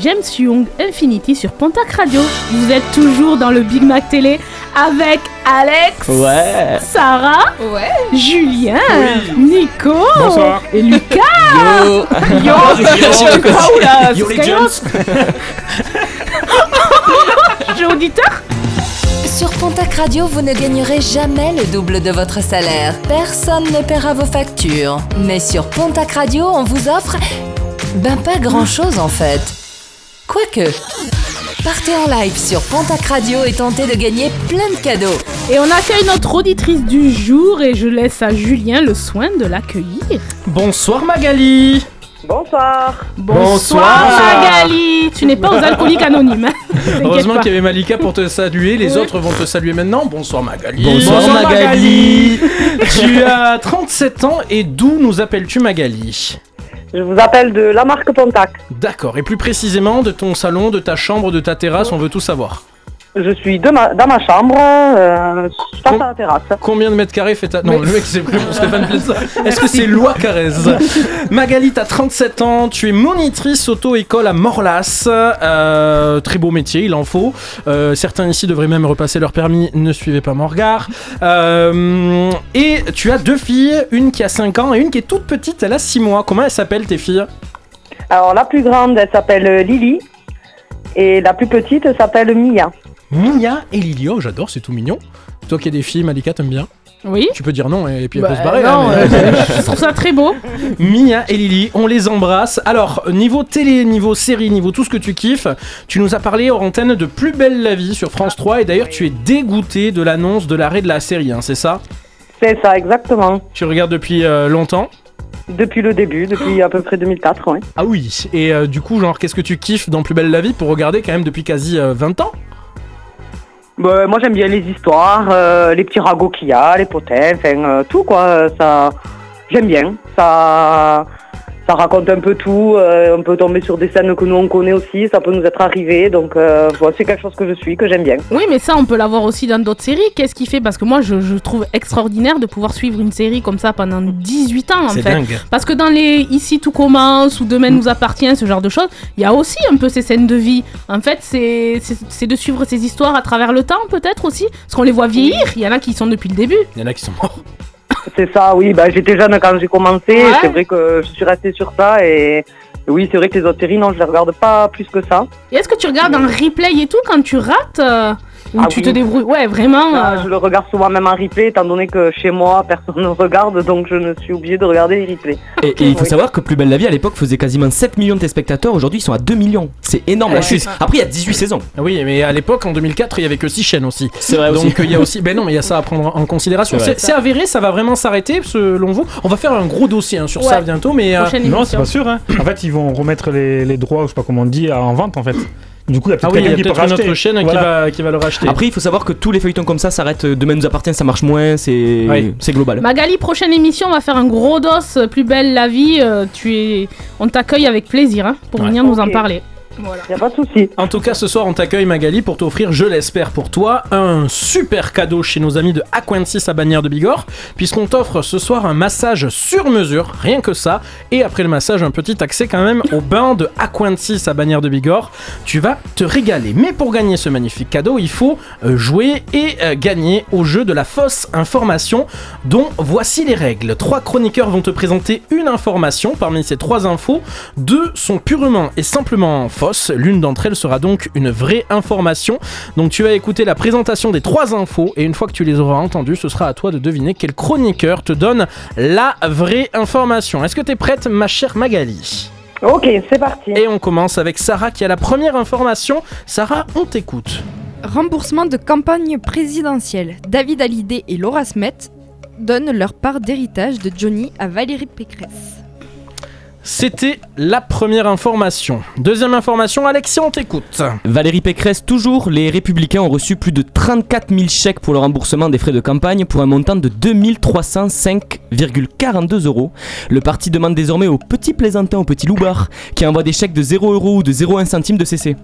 James Young Infinity sur Pontac Radio. Vous êtes toujours dans le Big Mac Télé avec Alex,
Ouais.
Sarah, Julien, Nico
Bonsoir.
et Lucas.
Yo.
Yo.
Yo. Yo, les
auditeur
Sur Pontac Radio, vous ne gagnerez jamais le double de votre salaire. Personne ne paiera vos factures. Mais sur Pontac Radio, on vous offre. Ben, pas grand chose en fait. Quoique. Partez en live sur Pontac Radio et tentez de gagner plein de cadeaux.
Et on accueille notre auditrice du jour et je laisse à Julien le soin de l'accueillir.
Bonsoir Magali.
Bonsoir.
Bonsoir, Magali Tu n'es pas aux alcooliques anonymes. hein.
Heureusement qu'il y avait Malika pour te saluer, les
Oui.
autres vont te saluer maintenant. Bonsoir Magali.
Bonsoir, Magali.
tu as 37 ans et d'où nous appelles-tu Magali?
Je vous appelle de la marque Pontac.
D'accord, et plus précisément de ton salon, de ta chambre, de ta terrasse, on veut tout savoir.
Je suis de ma- dans ma chambre, euh, face à la terrasse.
Combien de mètres carrés fait ta... Non,
Oui.
le mec c'est plus pour Stéphane Plaza. Est-ce que c'est Loi Carrez? Magali, t'as 37 ans, tu es monitrice auto-école à Morlas. Euh, très beau métier, il en faut. Euh, certains ici devraient même repasser leur permis, ne suivez pas mon regard. Euh, et tu as deux filles, une qui a 5 ans et une qui est toute petite, elle a 6 mois. Comment elles s'appellent tes filles?
Alors la plus grande, elle s'appelle Lily. Et la plus petite s'appelle Mia.
Mia et Lily, oh j'adore, c'est tout mignon. Toi qui as des filles, Malika, t'aimes bien
Oui.
Tu peux dire non et puis elle
Bah,
peut se barrer.
non,
hein, mais-
euh, je trouve ça très beau.
Mia et Lily, on les embrasse. Alors, niveau télé, niveau série, niveau tout ce que tu kiffes, tu nous as parlé hors antenne de Plus belle la vie sur France 3 et d'ailleurs tu es dégoûté de l'annonce de l'arrêt de la série, hein, c'est ça?
C'est ça, exactement.
Tu regardes depuis euh, longtemps?
Depuis le début, depuis à peu près 2004, ouais.
Ah oui, et euh, du coup, genre, qu'est-ce que tu kiffes dans Plus belle la vie pour regarder quand même depuis quasi euh, 20 ans?
Bah, moi j'aime bien les histoires, euh, les petits ragots qu'il y a, les potins, enfin euh, tout quoi. Ça, j'aime bien. Ça, ça raconte un peu tout. euh, on peut tomber sur des scènes que nous on connaît aussi. Ça peut nous être arrivé. Donc euh, voilà, c'est quelque chose que je suis, que j'aime bien.
Oui, mais ça, on peut l'avoir aussi dans d'autres séries. Qu'est-ce qui fait Parce que moi, je, je trouve extraordinaire de pouvoir suivre une série comme ça pendant 18 ans, en
C'est
fait.
dingue.
Parce que dans les Ici tout commence ou Demain nous appartient, ce genre de choses, il y a aussi un peu ces scènes de vie. En fait, c'est de suivre ces histoires à travers le temps, peut-être aussi. Parce qu'on les voit vieillir. Il y en a qui sont depuis le début.
Il y en a qui sont morts.
C'est ça, oui. Bah, j'étais jeune quand j'ai commencé.
Ouais.
C'est vrai que je suis restée sur ça et. Oui, c'est vrai que les autres séries, non, je les regarde pas plus que ça.
Et est-ce que tu regardes en replay et tout quand tu rates Ou
Ah
tu
oui.
te débrouilles Ouais, vraiment.
Ah,
euh,
Je le regarde souvent même en replay, étant donné que chez moi, personne ne regarde, donc je ne suis obligée de regarder les replays.
Et, et il faut
Oui.
savoir que Plus belle la vie à l'époque faisait quasiment 7 millions de téléspectateurs, aujourd'hui ils sont à 2 millions. C'est énorme la chute. Après il y a 18 saisons.
Ah Oui, mais à l'époque, en 2004, il y avait que 6 chaînes aussi.
C'est vrai
Donc il y a aussi. Ben non, mais il y a ça à prendre en considération.
C'est
avéré, ça va vraiment s'arrêter selon vous? On va faire un gros dossier hein, sur ça bientôt, mais. euh,
Non, c'est pas sûr. Hein. En fait, ils vont remettre les, les droits, je sais pas comment on dit, en vente en fait. Du coup, il y a
Ah
peut-être
oui, il y a
quelqu'un qui peut
peut-être une
racheter.
autre chaîne qui, va, qui va le racheter.
Après il faut savoir que tous les feuilletons comme ça s'arrêtent. Demain nous appartient, ça marche moins, c'est
Oui.
c'est global.
Magali, prochaine émission, on va faire un gros dos, plus belle la vie. euh, tu es, on t'accueille avec plaisir hein, pour
Ouais.
venir nous en parler. Voilà.
Y a pas de souci.
En tout cas, ce soir, on t'accueille Magali pour t'offrir, je l'espère pour toi, un super cadeau chez nos amis de Aquensis à Bagnères de Bigorre, puisqu'on t'offre ce soir un massage sur mesure, rien que ça, et après le massage, un petit accès quand même au bain de Aquensis à Bagnères de Bigorre. Tu vas te régaler. Mais pour gagner ce magnifique cadeau, il faut euh, jouer et euh, gagner au jeu de la fausse information, dont voici les règles. Trois chroniqueurs vont te présenter une information. Parmi ces trois infos, deux sont purement et simplement fausses. L'une d'entre elles sera donc une vraie information. Donc tu vas écouter la présentation des trois infos et une fois que tu les auras entendues, ce sera à toi de deviner quel chroniqueur te donne la vraie information. Est-ce que tu es prête, ma chère Magali?
Ok, c'est parti.
Et on commence avec Sarah qui a la première information. Sarah, on t'écoute.
Remboursement de campagne présidentielle. David Hallyday et Laura Smet donnent leur part d'héritage de Johnny à Valérie Pécresse.
C'était la première information. Deuxième information, Alexia, on t'écoute.
Valérie Pécresse, toujours, les Républicains ont reçu plus de 34 000 chèques pour le remboursement des frais de campagne pour un montant de 2305,42 euros. Le parti demande désormais aux petits plaisantins, aux petits loupards, qui envoient des chèques de 0 euros ou de 0,1 centime de cesser.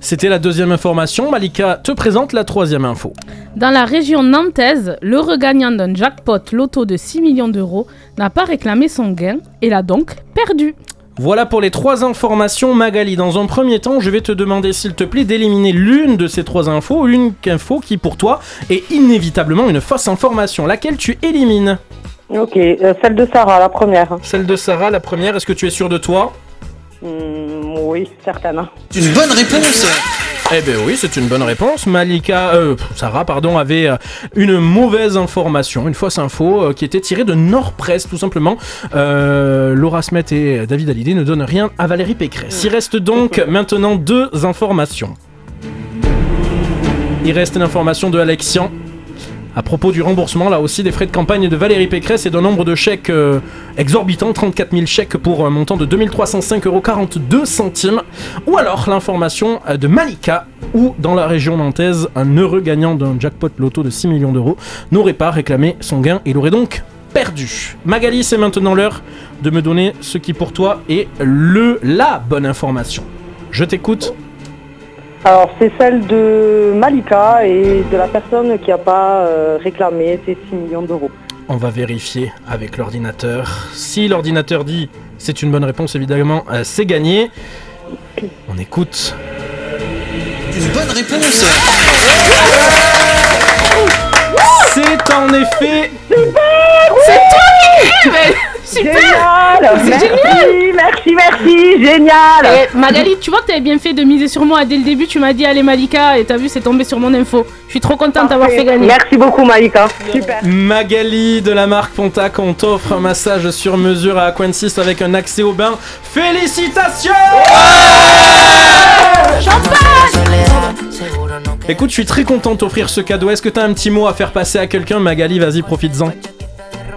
C'était la deuxième information. Malika te présente la troisième info.
Dans la région nantaise, le regagnant d'un jackpot loto de 6 millions d'euros n'a pas réclamé son gain et l'a donc perdu.
Voilà pour les trois informations, Magali. Dans un premier temps, je vais te demander, s'il te plaît, d'éliminer l'une de ces trois infos, une info qui, pour toi, est inévitablement une fausse information. Laquelle tu élimines?
Ok, euh, celle de Sarah, la première.
Celle de Sarah, la première. Est-ce que tu es sûr de toi?
Hmm, oui, certainement.
Une bonne réponse
Eh ben oui, c'est une bonne réponse. Malika, euh, Sarah, pardon, avait euh, une mauvaise information, une fausse info euh, qui était tirée de Nord Presse, tout simplement. Euh, Laura Smet et David Hallyday ne donnent rien à Valérie Pécresse. Il reste donc maintenant deux informations. Il reste une information de Alexian. À propos du remboursement, là aussi, des frais de campagne de Valérie Pécresse et d'un nombre de chèques euh, exorbitants, 34 000 chèques pour un montant de 2305,42 centimes. Ou alors l'information euh, de Malika, où dans la région nantaise, un heureux gagnant d'un jackpot loto de 6 millions d'euros n'aurait pas réclamé son gain. Il aurait donc perdu. Magali, c'est maintenant l'heure de me donner ce qui pour toi est le la bonne information. Je t'écoute.
Alors, c'est celle de Malika et de la personne qui n'a pas euh, réclamé ses 6 millions d'euros.
On va vérifier avec l'ordinateur. Si l'ordinateur dit c'est une bonne réponse, évidemment, euh, c'est gagné. On écoute.
Une bonne réponse
C'est en effet.
C'est toi qui mais Super
Génial
C'est
Merci,
génial
merci, merci, génial
Eh, Magali, tu vois que t'avais bien fait de miser sur moi dès le début. Tu m'as dit allez Malika et t'as vu c'est tombé sur mon info. Je suis trop contente d'avoir fait gagner.
Merci beaucoup, Malika. Super.
Magali de la marque Pontac, on t'offre un massage sur mesure à Aquensis avec un accès au bain. Félicitations Écoute, je suis très content de t'offrir ce cadeau. Est-ce que t'as un petit mot à faire passer à quelqu'un? Magali, vas-y, profites-en.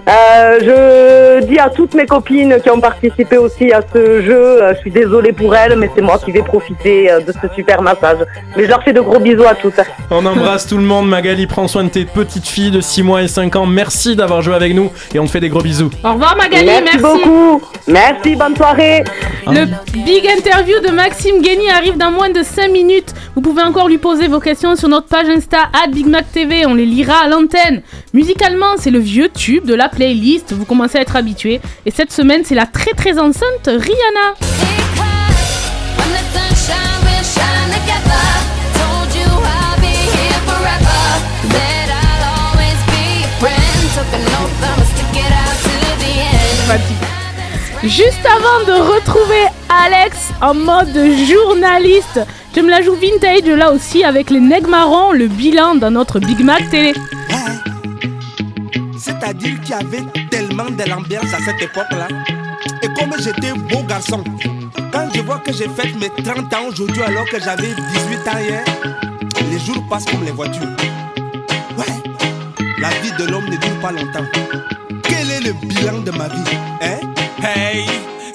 Euh, je dis à toutes mes copines qui ont participé aussi à ce jeu, euh, je suis désolée pour elles, mais c'est moi qui vais profiter euh, de ce super massage. Mais je leur fais de gros bisous à toutes.
On embrasse tout le monde. Magali, prends soin de tes petites filles de 6 mois et 5 ans. Merci d'avoir joué avec nous et on te fait des gros bisous.
Au revoir Magali,
merci,
merci.
beaucoup. Merci, bonne soirée.
Le big interview de Maxime Guény arrive dans moins de 5 minutes. Vous pouvez encore lui poser vos questions sur notre page Insta BigMacTV. On les lira à l'antenne. Musicalement, c'est le vieux tube de la playlist. Vous commencez à être habitués. Et cette semaine, c'est la très très enceinte Rihanna. Juste avant de retrouver Alex en mode journaliste, je me la joue vintage là aussi avec les nègres marrons, le bilan dans notre Big Mac télé.
C'est-à-dire qu'il y avait tellement de l'ambiance à cette époque-là. Et comme j'étais beau garçon, quand je vois que j'ai fait mes 30 ans aujourd'hui alors que j'avais 18 ans hier, les jours passent comme les voitures. Ouais, la vie de l'homme ne dure pas longtemps. Quel est le bilan de ma vie hein?
Hey,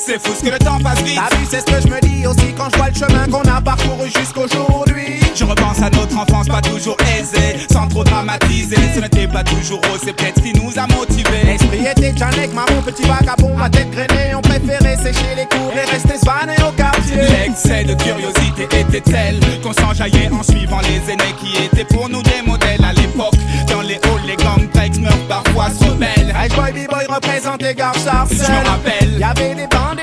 C'est fou ce que le temps passe vite. T'as vu, c'est ce que je me dis aussi quand je vois le chemin qu'on a parcouru jusqu'aujourd'hui. Je repense à notre enfance, pas toujours aisée, sans trop dramatiser. Ce n'était pas toujours rose, c'est peut-être ce qui nous a motivés. L'esprit était Janek, marron, petit vagabond, ma tête grainée. On préférait sécher les cours et rester svané au quartier. L'excès de curiosité était tel qu'on s'enjaillait en suivant les aînés qui étaient pour nous des modèles à l'époque. Dans les halls, les gangs meurent parfois se rebellent. Hey boy, b-boy représente les gars
Je me rappelle.
Y'avait des bandes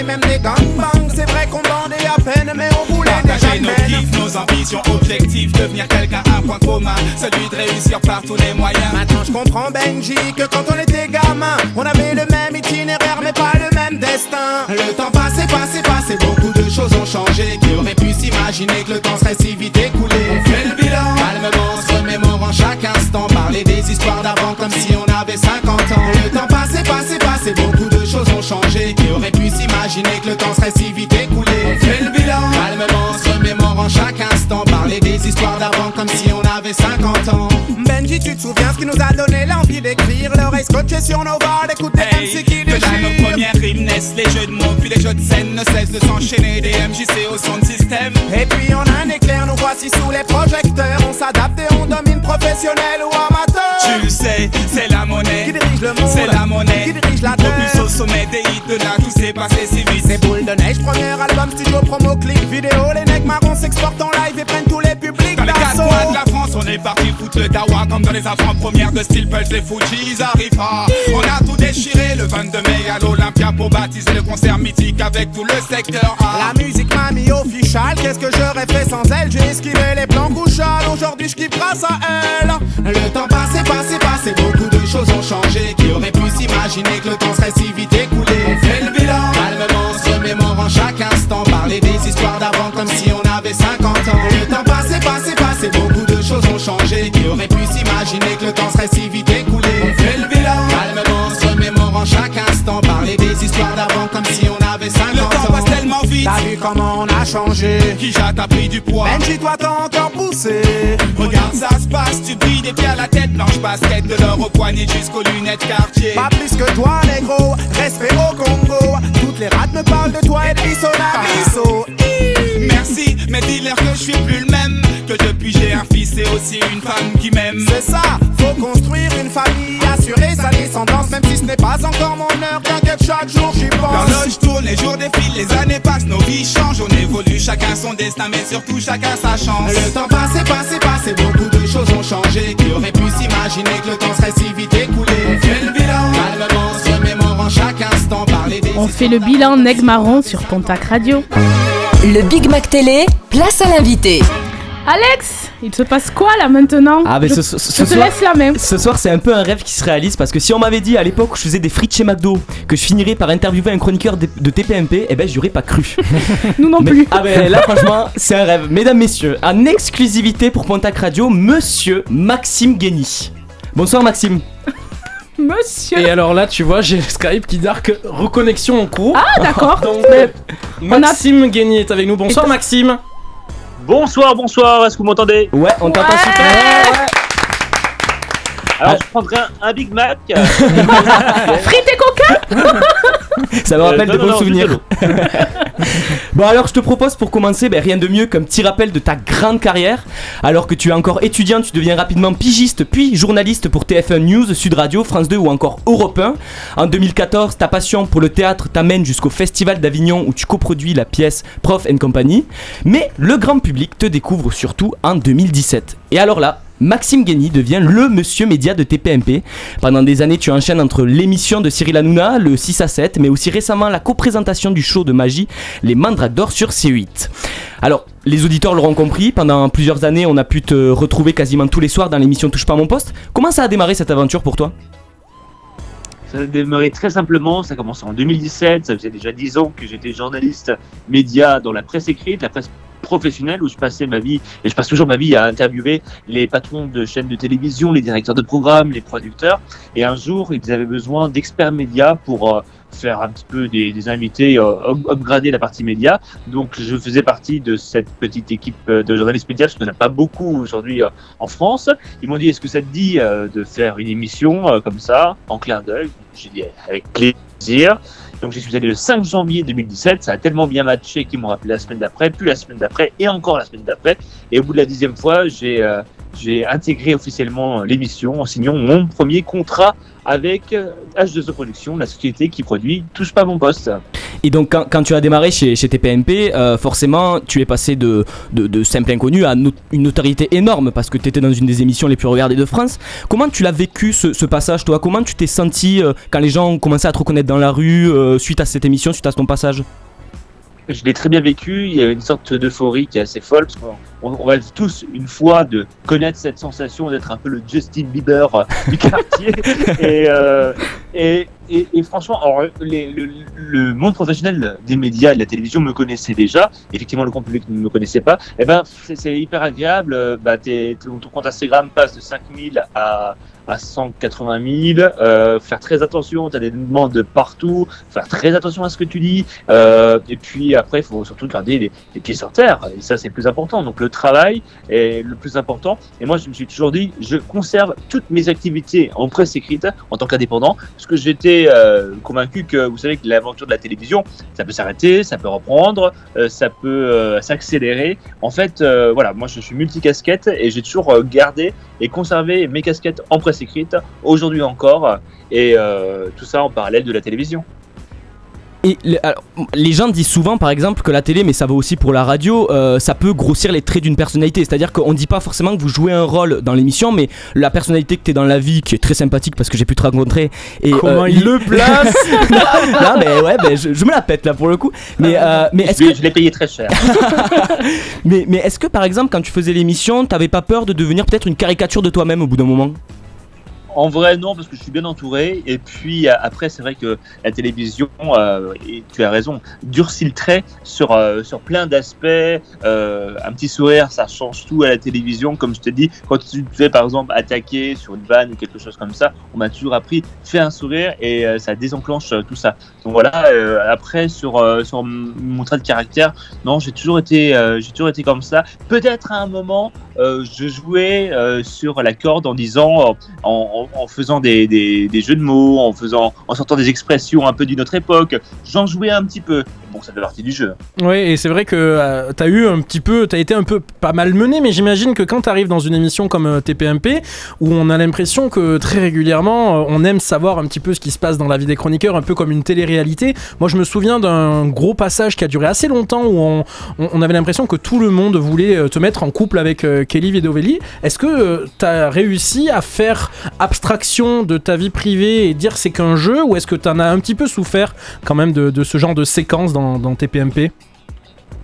et des même des gangbangs. C'est vrai qu'on bandait à peine, mais on voulait
Partager nos kiffs, nos ambitions, objectifs, devenir quelqu'un, un point commun, celui de réussir par tous les moyens.
Maintenant je comprends Benji que quand on était gamin, on avait le même itinéraire mais pas le même destin. Le temps passé, passé, passé, beaucoup de choses ont changé. Qui aurait pu s'imaginer que le temps serait si vite écoulé? On fait le bilan, calmement, se remémorant chaque instant, parler des histoires d'avant comme si on avait 50 ans. Le temps passé, passé, passé, beaucoup de choses ont changé. S'imaginer que le temps serait si vite écoulé On fait le bilan, calmement, se remémorant chaque instant, parler des histoires d'avant comme si on avait 50 ans. Benji, tu te souviens ce qui nous a donné l'envie d'écrire L'oreille scotchée sur nos balles, d'écouter MC qui
Que dans nos
déchire
premières rimes naissent les jeux de mots, puis les jeux de scène ne cessent de s'enchaîner. Des MJC au son de système.
Et puis on a un éclair, nous voici sous les projecteurs On s'adapte et on domine professionnel ou amateur
Tu le sais, c'est la monnaie.
Qui dirige le monde
C'est la monnaie.
Qui dirige
de là, tout s'est passé si vite.
C'est boule de neige, premier album, studio, promo, clip, vidéo Les necks marrons s'exportent en live et prennent tous les publics
Dans les quatre coins de la France, on est parti foutre le dawa comme dans les avant-premières de Steel Pulse, les Fujis arrivent. On a tout déchiré le 22 mai à l'Olympia pour baptiser le concert mythique avec tout le secteur A.
La musique m'a mis official, qu'est-ce que j'aurais fait sans elle? J'ai esquivé les plans couchales, aujourd'hui je kiffe grâce à elle Le temps passé, passé, passé, beaucoup de choses ont changé Qui aurait pu s'imaginer que le temps serait si vite écoulé chaque instant Parler des histoires d'avant comme si on avait 50 ans. Le temps passé, passé, passé, beaucoup de choses ont changé. Qui aurait pu s'imaginer que le temps serait si vite écoulé? On fait le bilan, calmement, se remémorant chaque instant
vite.
T'as vu comment on a changé
Qui a t'as pris du poids
Benji, toi t'as encore poussé
Regarde ça se passe, tu brilles des pieds à la tête Blanche basket de l'or au poignet jusqu'aux lunettes quartier
Pas plus que toi, négro, respect au Congo. Toutes les rats me parlent de toi et de Bisso. Nabisso.
Merci, mais dis-leur que je suis plus le même Que depuis j'ai un fils et aussi une femme qui m'aime
C'est ça, faut construire une famille, assurer sa descendance, même si ce n'est pas encore mon heure. T'inquiète, chaque jour j'y pense.
L'horloge tourne, les jours défilent, les années passent, nos vies changent, on évolue, chacun son destin, mais surtout chacun sa chance.
Le temps passé, passé, passé, beaucoup de choses ont changé. Qui aurait pu s'imaginer que le temps serait si vite écoulé? On fait le bilan, calmement, se remémorant chaque instant, parler des
On fait le bilan Neg Marron sur Pontac Radio.
Le Big Mac Télé, place à l'invité.
Alex, il se passe quoi là maintenant
Ah, mais
je,
ce, ce-
je
ce
te
soir,
laisse la main.
ce soir, c'est un peu un rêve qui se réalise parce que si on m'avait dit à l'époque où je faisais des frites chez McDo que je finirais par interviewer un chroniqueur de, de TPMP, eh ben j'y aurais pas cru.
Nous non
Mais-
plus.
Ah ben là franchement c'est un rêve. Mesdames, messieurs, en exclusivité pour Pontac Radio, monsieur Maxime Guény. Bonsoir Maxime.
Monsieur.
Et alors là, tu vois, j'ai Skype qui dark reconnexion en cours.
Ah d'accord.
Donc,
on a-
Maxime Guény est avec nous. Bonsoir Maxime.
Bonsoir, bonsoir, est-ce que vous m'entendez?
Ouais, on t'entend super.
Alors je prendrai un, un Big Mac.
Frites et
Ça me
Euh,
rappelle
non,
de
non,
bons
non,
souvenirs. bon alors je te propose pour commencer ben, rien de mieux qu'un petit rappel de ta grande carrière. Alors que tu es encore étudiant, tu deviens rapidement pigiste puis journaliste pour TF1 News, Sud Radio, France 2 ou encore Europe 1. En 2014, ta passion pour le théâtre t'amène jusqu'au Festival d'Avignon où tu coproduis la pièce Prof and Company. Mais le grand public te découvre surtout en 2017. Et alors là, Maxime Guény devient le monsieur média de TPMP. Pendant des années, tu enchaînes entre l'émission de Cyril Hanouna, le 6 à 7, mais aussi récemment la coprésentation du show de magie Les Mandrakes d'Or sur C8. Alors, les auditeurs l'auront compris, pendant plusieurs années, on a pu te retrouver quasiment tous les soirs dans l'émission Touche pas mon poste. Comment ça a démarré cette aventure pour toi?
Ça a démarré très simplement, ça a commencé en 2017, ça faisait déjà 10 ans que j'étais journaliste média dans la presse écrite, la presse professionnelle où je passais ma vie, et je passe toujours ma vie à interviewer les patrons de chaînes de télévision, les directeurs de programmes, les producteurs, et un jour ils avaient besoin d'experts médias pour euh, faire un petit peu des, invités, euh, up- upgrader la partie média, donc je faisais partie de cette petite équipe euh, de journalistes médias, parce qu'il n'y en a pas beaucoup aujourd'hui euh, en France, ils m'ont dit est-ce que ça te dit de faire une émission comme ça, en clin d'œil? J'ai dit avec plaisir. Donc j'y suis allé le 5 janvier 2017, ça a tellement bien matché qu'ils m'ont rappelé la semaine d'après, puis la semaine d'après, et encore la semaine d'après. Et au bout de la dixième fois, j'ai euh, j'ai intégré officiellement l'émission en signant mon premier contrat avec euh, H2O Productions, la société qui produit Touche pas mon poste.
Et donc, quand, tu as démarré chez, TPMP, euh, forcément, tu es passé de, simple inconnu à une notoriété énorme parce que tu étais dans une des émissions les plus regardées de France. Comment tu l'as vécu ce, passage, toi? Comment tu t'es senti euh, quand les gens ont commencé à te reconnaître dans la rue euh, suite à cette émission, suite à ton passage?
Je l'ai très bien vécu, il y a une sorte d'euphorie qui est assez folle, parce qu'on on, rêve tous une fois de connaître cette sensation d'être un peu le Justin Bieber euh, du quartier. et, euh, et, et, et franchement, alors, les- le, le monde professionnel des médias et de la télévision me connaissait déjà, effectivement le grand public ne me connaissait pas, et ben c'est hyper agréable, euh, bah, t'es- ton compte Instagram passe de 5000 à à 180 000, euh, faire très attention, tu as des demandes de partout, faire très attention à ce que tu dis, euh, et puis après, il faut surtout garder les, pieds sur terre, et ça c'est plus important. Donc le travail est le plus important, et moi je me suis toujours dit, je conserve toutes mes activités en presse écrite en tant qu'indépendant, parce que j'étais euh, convaincu que, vous savez, que l'aventure de la télévision, ça peut s'arrêter, ça peut reprendre, ça peut s'accélérer. En fait, voilà, moi je suis multicasquette, et j'ai toujours gardé et conservé mes casquettes en presse écrite, aujourd'hui encore, et euh, tout ça en parallèle de la télévision.
Et alors, les gens disent souvent, par exemple, que la télé, mais ça vaut aussi pour la radio, euh, ça peut grossir les traits d'une personnalité. C'est-à-dire qu'on dit pas forcément que vous jouez un rôle dans l'émission, mais la personnalité que tu es dans la vie, qui est très sympathique parce que j'ai pu te rencontrer. Et,
Comment
euh,
il le place
Non, mais ouais, mais je, je me la pète là pour le coup. Mais, euh, mais est-ce que
Je l'ai payé très cher.
mais, mais est-ce que par exemple, quand tu faisais l'émission, t'avais pas peur de devenir peut-être une caricature de toi-même au bout d'un moment?
En vrai, non, parce que je suis bien entouré. Et puis euh, après, c'est vrai que la télévision, euh, et tu as raison, durcit le trait sur, euh, sur plein d'aspects. Un petit sourire, ça change tout à la télévision. Comme je te dis, quand tu te fais par exemple attaquer sur une vanne ou quelque chose comme ça, on m'a toujours appris, fais un sourire et ça désenclenche tout ça. Donc voilà, après, sur, sur mon trait de caractère, non, j'ai toujours été, j'ai toujours été comme ça. Peut-être à un moment, je jouais sur la corde en disant, en- en faisant des, jeux de mots, en faisant, en sortant des expressions un peu d'une autre époque. J'en jouais un petit peu. Bon, ça fait partie du jeu.
Oui, et c'est vrai que euh, t'as eu un petit peu, t'as été un peu pas mal mené, mais j'imagine que quand t'arrives dans une émission comme euh, TPMP, où on a l'impression que très régulièrement, euh, on aime savoir un petit peu ce qui se passe dans la vie des chroniqueurs, un peu comme une télé-réalité. Moi, je me souviens d'un gros passage qui a duré assez longtemps, où on, avait l'impression que tout le monde voulait euh, te mettre en couple avec Kelly Vedovelli. Est-ce que t'as réussi à faire abstraction de ta vie privée et dire c'est qu'un jeu, ou est-ce que t'en as un petit peu souffert quand même de, ce genre de séquence dans TPMP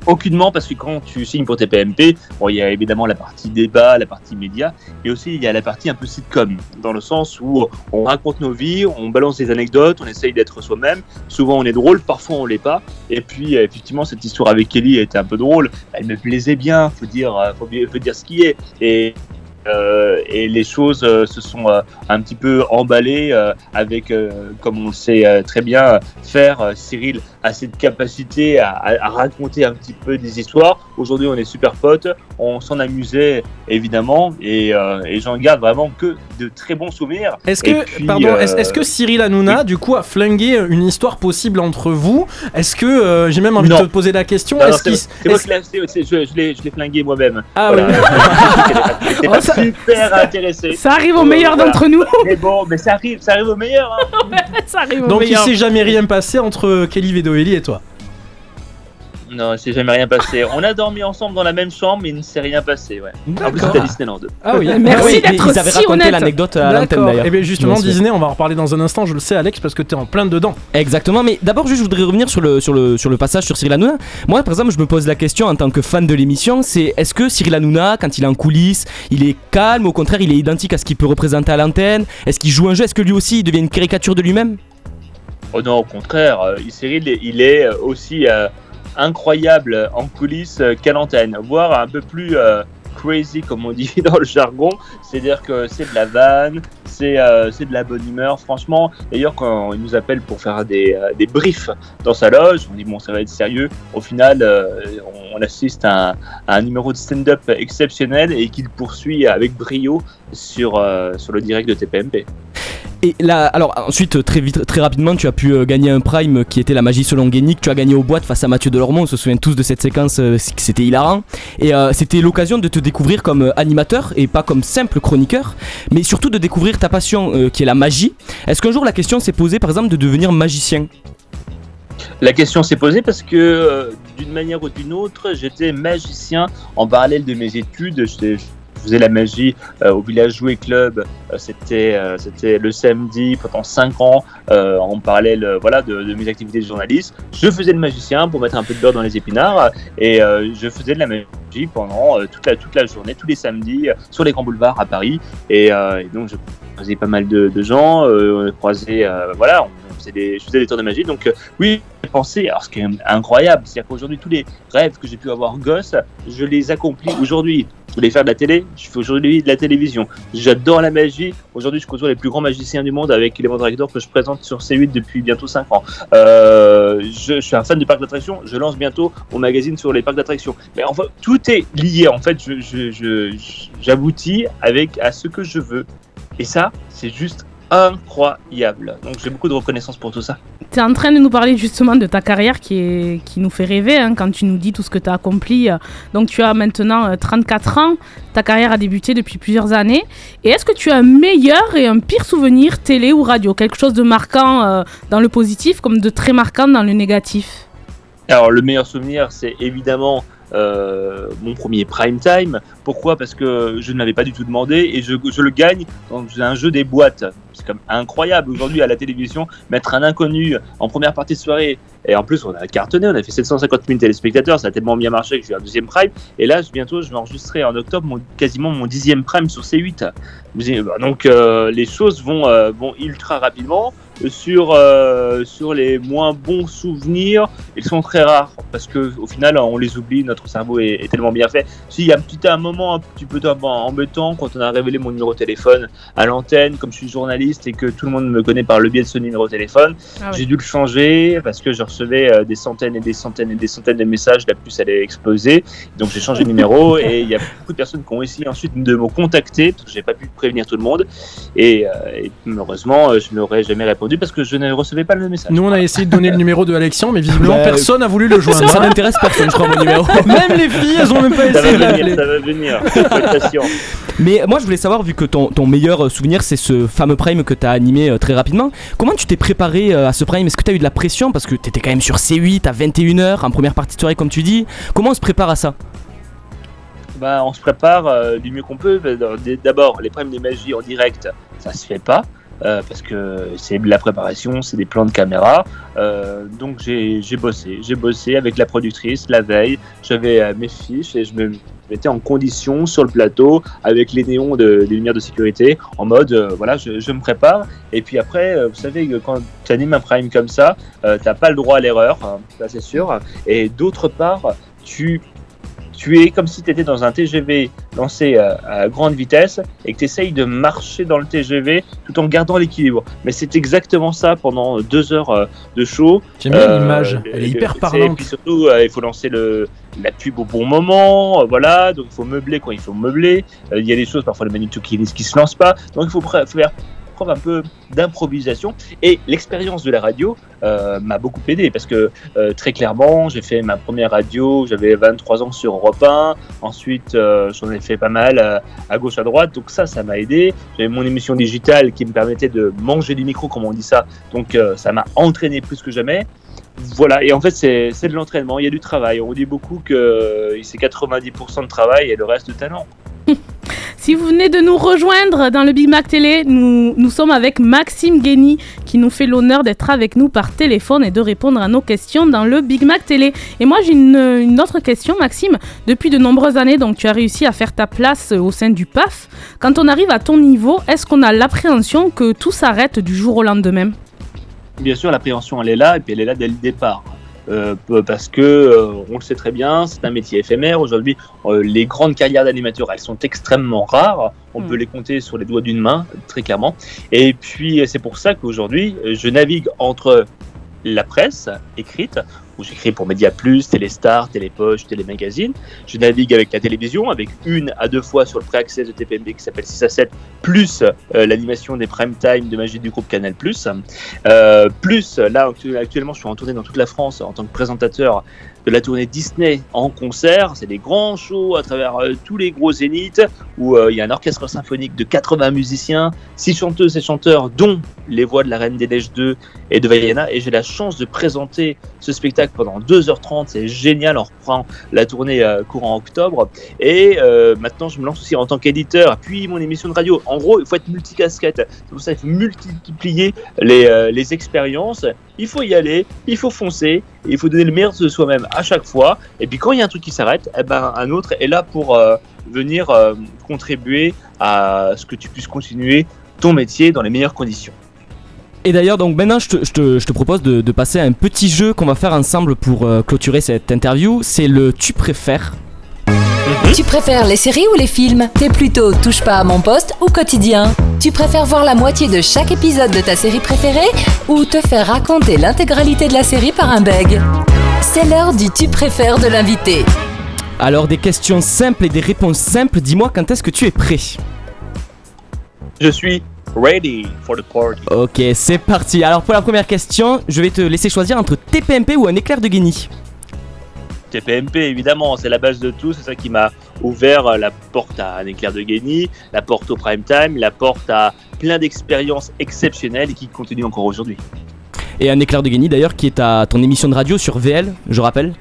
Aucunement, parce que quand tu signes pour TPMP, bon, il y a évidemment la partie débat, la partie média, et aussi il y a la partie un peu sitcom, dans le sens où on raconte nos vies, on balance des anecdotes, on essaye d'être soi-même. Souvent on est drôle, parfois on l'est pas. Et puis effectivement, cette histoire avec Kelly était un peu drôle. Elle me plaisait bien, faut dire, euh, faut dire ce qui est. Et euh, et les choses euh, se sont euh, un petit peu emballées euh, avec, euh, comme on le sait euh, très bien, faire euh, Cyril a cette capacité à, à- à raconter un petit peu des histoires. Aujourd'hui, on est super potes, on s'en amusait évidemment, et, euh, et j'en garde vraiment que de très bons souvenirs.
Est-ce que,
puis,
pardon,
euh,
est-ce est-ce que Cyril Hanouna, du coup, a flingué une histoire possible entre vous? Est-ce que, euh, j'ai même envie
Non.
de te poser la question,
Non, non,
est-ce
c'est
qu'il-
c'est moi
est-ce-
qui l'ai- c'est- c'est- je, je l'ai je l'ai flingué moi-même.
Ah
Voilà.
oui. Oh, ça-
super intéressé.
Ça arrive au meilleur d'entre nous.
Mais bon, mais ça arrive, ça arrive au meilleur. hein.
ça arrive au
Donc il
meilleur.
s'est jamais rien passé entre Kelly Vedoeli et toi
Non, il s'est jamais rien passé. On a dormi ensemble dans la même chambre, mais il ne s'est rien passé. Ouais. En plus, c'était à Disneyland.
Ah oui,
Merci
oui,
d'être
ils avaient
si
raconté l'anecdote à l'antenne d'ailleurs.
Et bien justement,
Bien sûr.
Disney, on va en reparler dans un instant, je le sais Alex, parce que t'es en plein dedans.
Exactement, mais d'abord juste je voudrais revenir sur le, sur le, sur le passage sur Cyril Hanouna. Moi par exemple je me pose la question en tant que fan de l'émission, c'est est-ce que Cyril Hanouna quand il est en coulisses, il est calme, au contraire il est identique à ce qu'il peut représenter à l'antenne? Est-ce qu'il joue un jeu? Est-ce que lui aussi il devient une caricature de lui-même?
Oh non, au contraire, euh, Cyril, il est aussi euh, incroyable en coulisses euh, qu'à l'antenne, voire un peu plus euh, crazy comme on dit dans le jargon. C'est-à-dire que c'est de la vanne, c'est euh, de la bonne humeur. Franchement, d'ailleurs, quand il nous appelle pour faire des, euh, des briefs dans sa loge, on dit bon, ça va être sérieux. Au final, on, assiste à un, à un numéro de stand-up exceptionnel et qu'il poursuit avec brio sur, sur le direct de TPMP.
Et là, alors ensuite, très vite, très rapidement, tu as pu euh, gagner un prime qui était la magie selon Guénic. Tu as gagné aux boîtes face à Mathieu Delormeau. On se souvient tous de cette séquence, euh, c'était hilarant. Et euh, c'était l'occasion de te découvrir comme animateur et pas comme simple chroniqueur, mais surtout de découvrir ta passion qui est la magie. Est-ce qu'un jour la question s'est posée, par exemple, de devenir magicien?
La question s'est posée parce que d'une manière ou d'une autre, j'étais magicien en parallèle de mes études. Je faisais la magie euh, au village jouet club. Euh, c'était euh, c'était le samedi pendant 5 ans en parallèle voilà de, mes activités de journaliste. Je faisais le magicien pour mettre un peu de beurre dans les épinards et je faisais de la magie pendant toute la toute la journée, tous les samedis sur les grands boulevards à Paris. Et, donc je croisais pas mal de, de gens. Euh, voilà, on faisait des, je faisais des tours de magie. Donc euh, oui, j'ai pensé. Alors ce qui est incroyable, c'est qu'aujourd'hui tous les rêves que j'ai pu avoir gosse, je les accomplis aujourd'hui. Je voulais faire de la télé, je fais aujourd'hui de la télévision. J'adore la magie. Aujourd'hui, je côtoie les plus grands magiciens du monde avec les Dractor que je présente sur C8 depuis bientôt 5 ans. Euh, je, suis un fan de parcs d'attractions. Je lance bientôt mon magazine sur les parcs d'attractions. Mais enfin, tout est lié. En fait, je- je- j'aboutis avec à ce que je veux. Et ça, c'est juste incroyable. Donc, j'ai beaucoup de reconnaissance pour tout ça.
Tu es en train de nous parler justement de ta carrière qui, est, qui nous fait rêver hein, quand tu nous dis tout ce que tu as accompli. euh. Donc tu as maintenant euh, 34 ans, ta carrière a débuté depuis plusieurs années. Et est-ce que tu as un meilleur et un pire souvenir télé ou radio? Quelque chose de marquant euh, dans le positif comme de très marquant dans le négatif?
Alors, le meilleur souvenir, c'est évidemment euh, mon premier prime time. Pourquoi? Parce que je ne l'avais pas du tout demandé et je, le gagne dans un jeu des boîtes. C'est comme incroyable aujourd'hui à la télévision, mettre un inconnu en première partie de soirée. Et en plus, on a cartonné, on a fait 750 000 téléspectateurs, ça a tellement bien marché que j'ai eu un deuxième prime. Et là, bientôt, je vais enregistrer en octobre quasiment mon dixième prime sur C8. Donc, euh, les choses vont, euh, vont ultra rapidement. Sur, euh, sur les moins bons souvenirs, ils sont très rares parce que au final, on les oublie. Notre cerveau est, est tellement bien fait. S'il y a un petit un moment un petit peu embêtant quand on a révélé mon numéro de téléphone à l'antenne, comme je suis journaliste et que tout le monde me connaît par le biais de ce numéro de téléphone,
Ah
j'ai dû le changer parce que je recevais euh, des centaines et des centaines et des centaines de messages. La puce allait exploser, donc j'ai changé de numéro et il y a beaucoup de personnes qui ont essayé ensuite de me contacter parce que j'ai pas pu prévenir tout le monde et, euh, et malheureusement, euh, je n'aurais jamais répondu parce que je ne recevais pas le message.
Nous, on a essayé de donner le numéro de Alexian, mais visiblement,
Bah,
personne n'a voulu le joindre.
Ça, n'intéresse personne, je crois, mon numéro.
Même les filles, elles ont même pas
Ça
essayé de
va
l'appeler.
venir, ça va venir.
Mais moi, je voulais savoir, vu que ton, ton meilleur euh, souvenir, c'est ce fameux Prime que tu as animé euh, très rapidement, comment tu t'es préparé euh, à ce Prime? Est-ce que tu as eu de la pression? Parce que tu étais quand même sur C8 à 21h, en première partie de soirée, comme tu dis. Comment on se prépare à ça?
Bah, on se prépare euh, du mieux qu'on peut. D'abord, les primes des magies en direct, ça se fait pas. Euh, parce que c'est de la préparation, c'est des plans de caméra. Euh, donc j'ai bossé, j'ai bossé avec la productrice la veille. J'avais euh, mes fiches et je me mettais en condition sur le plateau avec les néons de, des lumières de sécurité en mode euh, voilà, je, je me prépare. Et puis après, euh, vous savez que quand tu animes un prime comme ça, euh, t'as pas le droit à l'erreur, hein, ça c'est sûr. Et d'autre part, tu tu es comme si tu étais dans un TGV lancé à, à grande vitesse et que tu essayes de marcher dans le TGV tout en gardant l'équilibre. Mais c'est exactement ça pendant deux heures euh, de show.
J'aime bien l'image, elle est hyper parlante.
Et puis surtout, euh, il faut lancer le, la pub au bon moment, euh, voilà, donc il faut meubler quand il faut meubler. Euh, Il y a des choses, parfois le Manitou qui qui se lance pas, donc il faut faire preuve un peu d'improvisation. Et l'expérience de la radio euh, m'a beaucoup aidé parce que euh, très clairement, j'ai fait ma première radio, j'avais 23 ans sur Europe 1. Ensuite, euh, j'en ai fait pas mal à gauche, à droite. Donc ça, ça m'a aidé. J'avais mon émission digitale qui me permettait de manger du micro, comme on dit ça. Donc ça m'a entraîné plus que jamais. Voilà, et en fait, c'est de l'entraînement, il y a du travail. On dit beaucoup que c'est 90% de travail et le reste de talent.
Si vous venez de nous rejoindre dans le Big Mac Télé, nous, sommes avec Maxime Guény qui nous fait l'honneur d'être avec nous par téléphone et de répondre à nos questions dans le Big Mac Télé. Et moi j'ai une, une autre question Maxime. Depuis de nombreuses années, donc tu as réussi à faire ta place au sein du PAF. Quand on arrive à ton niveau, est-ce qu'on a l'appréhension que tout s'arrête du jour au lendemain?
Bien sûr, l'appréhension, elle est là, et puis elle est là dès le départ. Euh, p- parce que, euh, on le sait très bien, c'est un métier éphémère. Aujourd'hui, euh, les grandes carrières d'animateurs, elles sont extrêmement rares. On peut les compter sur les doigts d'une main, très clairement. Et puis, euh, c'est pour ça qu'aujourd'hui, euh, je navigue entre la presse écrite où j'écris pour Média Plus, Téléstar, Télépoche, Télémagazine. Je navigue avec la télévision, avec une à deux fois sur le pré-access de TPMB qui s'appelle 6 à 7, plus euh, l'animation des prime time de magie du groupe Canal+. Euh, plus, là, actu- actuellement, je suis en tournée dans toute la France en tant que présentateur de la tournée Disney en concert. C'est des grands shows à travers euh, tous les gros zéniths où euh, il y a un orchestre symphonique de 80 musiciens, 6 chanteuses et chanteurs, dont les voix de la Reine des Neiges 2 et de Vaiana. Et j'ai la chance de présenter ce spectacle pendant 2h30. C'est génial. On reprend la tournée euh, courant octobre. Et euh, maintenant, je me lance aussi en tant qu'éditeur, puis mon émission de radio. En gros, il faut être multicasquette. C'est pour ça qu'il faut multiplier les, euh, expériences. Il faut y aller, il faut foncer, il faut donner le meilleur de soi-même à chaque fois. Et puis quand il y a un truc qui s'arrête, eh ben, un autre est là pour venir contribuer à ce que tu puisses continuer ton métier dans les meilleures conditions.
Et d'ailleurs, donc maintenant, je te, je te- je te propose de, de passer à un petit jeu qu'on va faire ensemble pour euh, clôturer cette interview. C'est le tu préfères.
Tu préfères les séries ou les films? T'es plutôt touche pas à mon poste ou quotidien? Tu préfères voir la moitié de chaque épisode de ta série préférée ou te faire raconter l'intégralité de la série par un beg C'est l'heure du tu préfères de l'invité.
Alors, des questions simples et des réponses simples. Dis-moi quand est-ce que tu es prêt?
Je suis ready for the party.
Ok, c'est parti. Alors, pour la première question, je vais te laisser choisir entre TPMP ou un éclair de génie.
TPMP, évidemment, c'est la base de tout. C'est ça qui m'a ouvert euh, la porte à un éclair de génie, la porte au prime time, la porte à plein d'expériences exceptionnelles et qui continuent encore aujourd'hui.
Et un éclair de génie d'ailleurs qui est à ton émission de radio sur VL, je rappelle.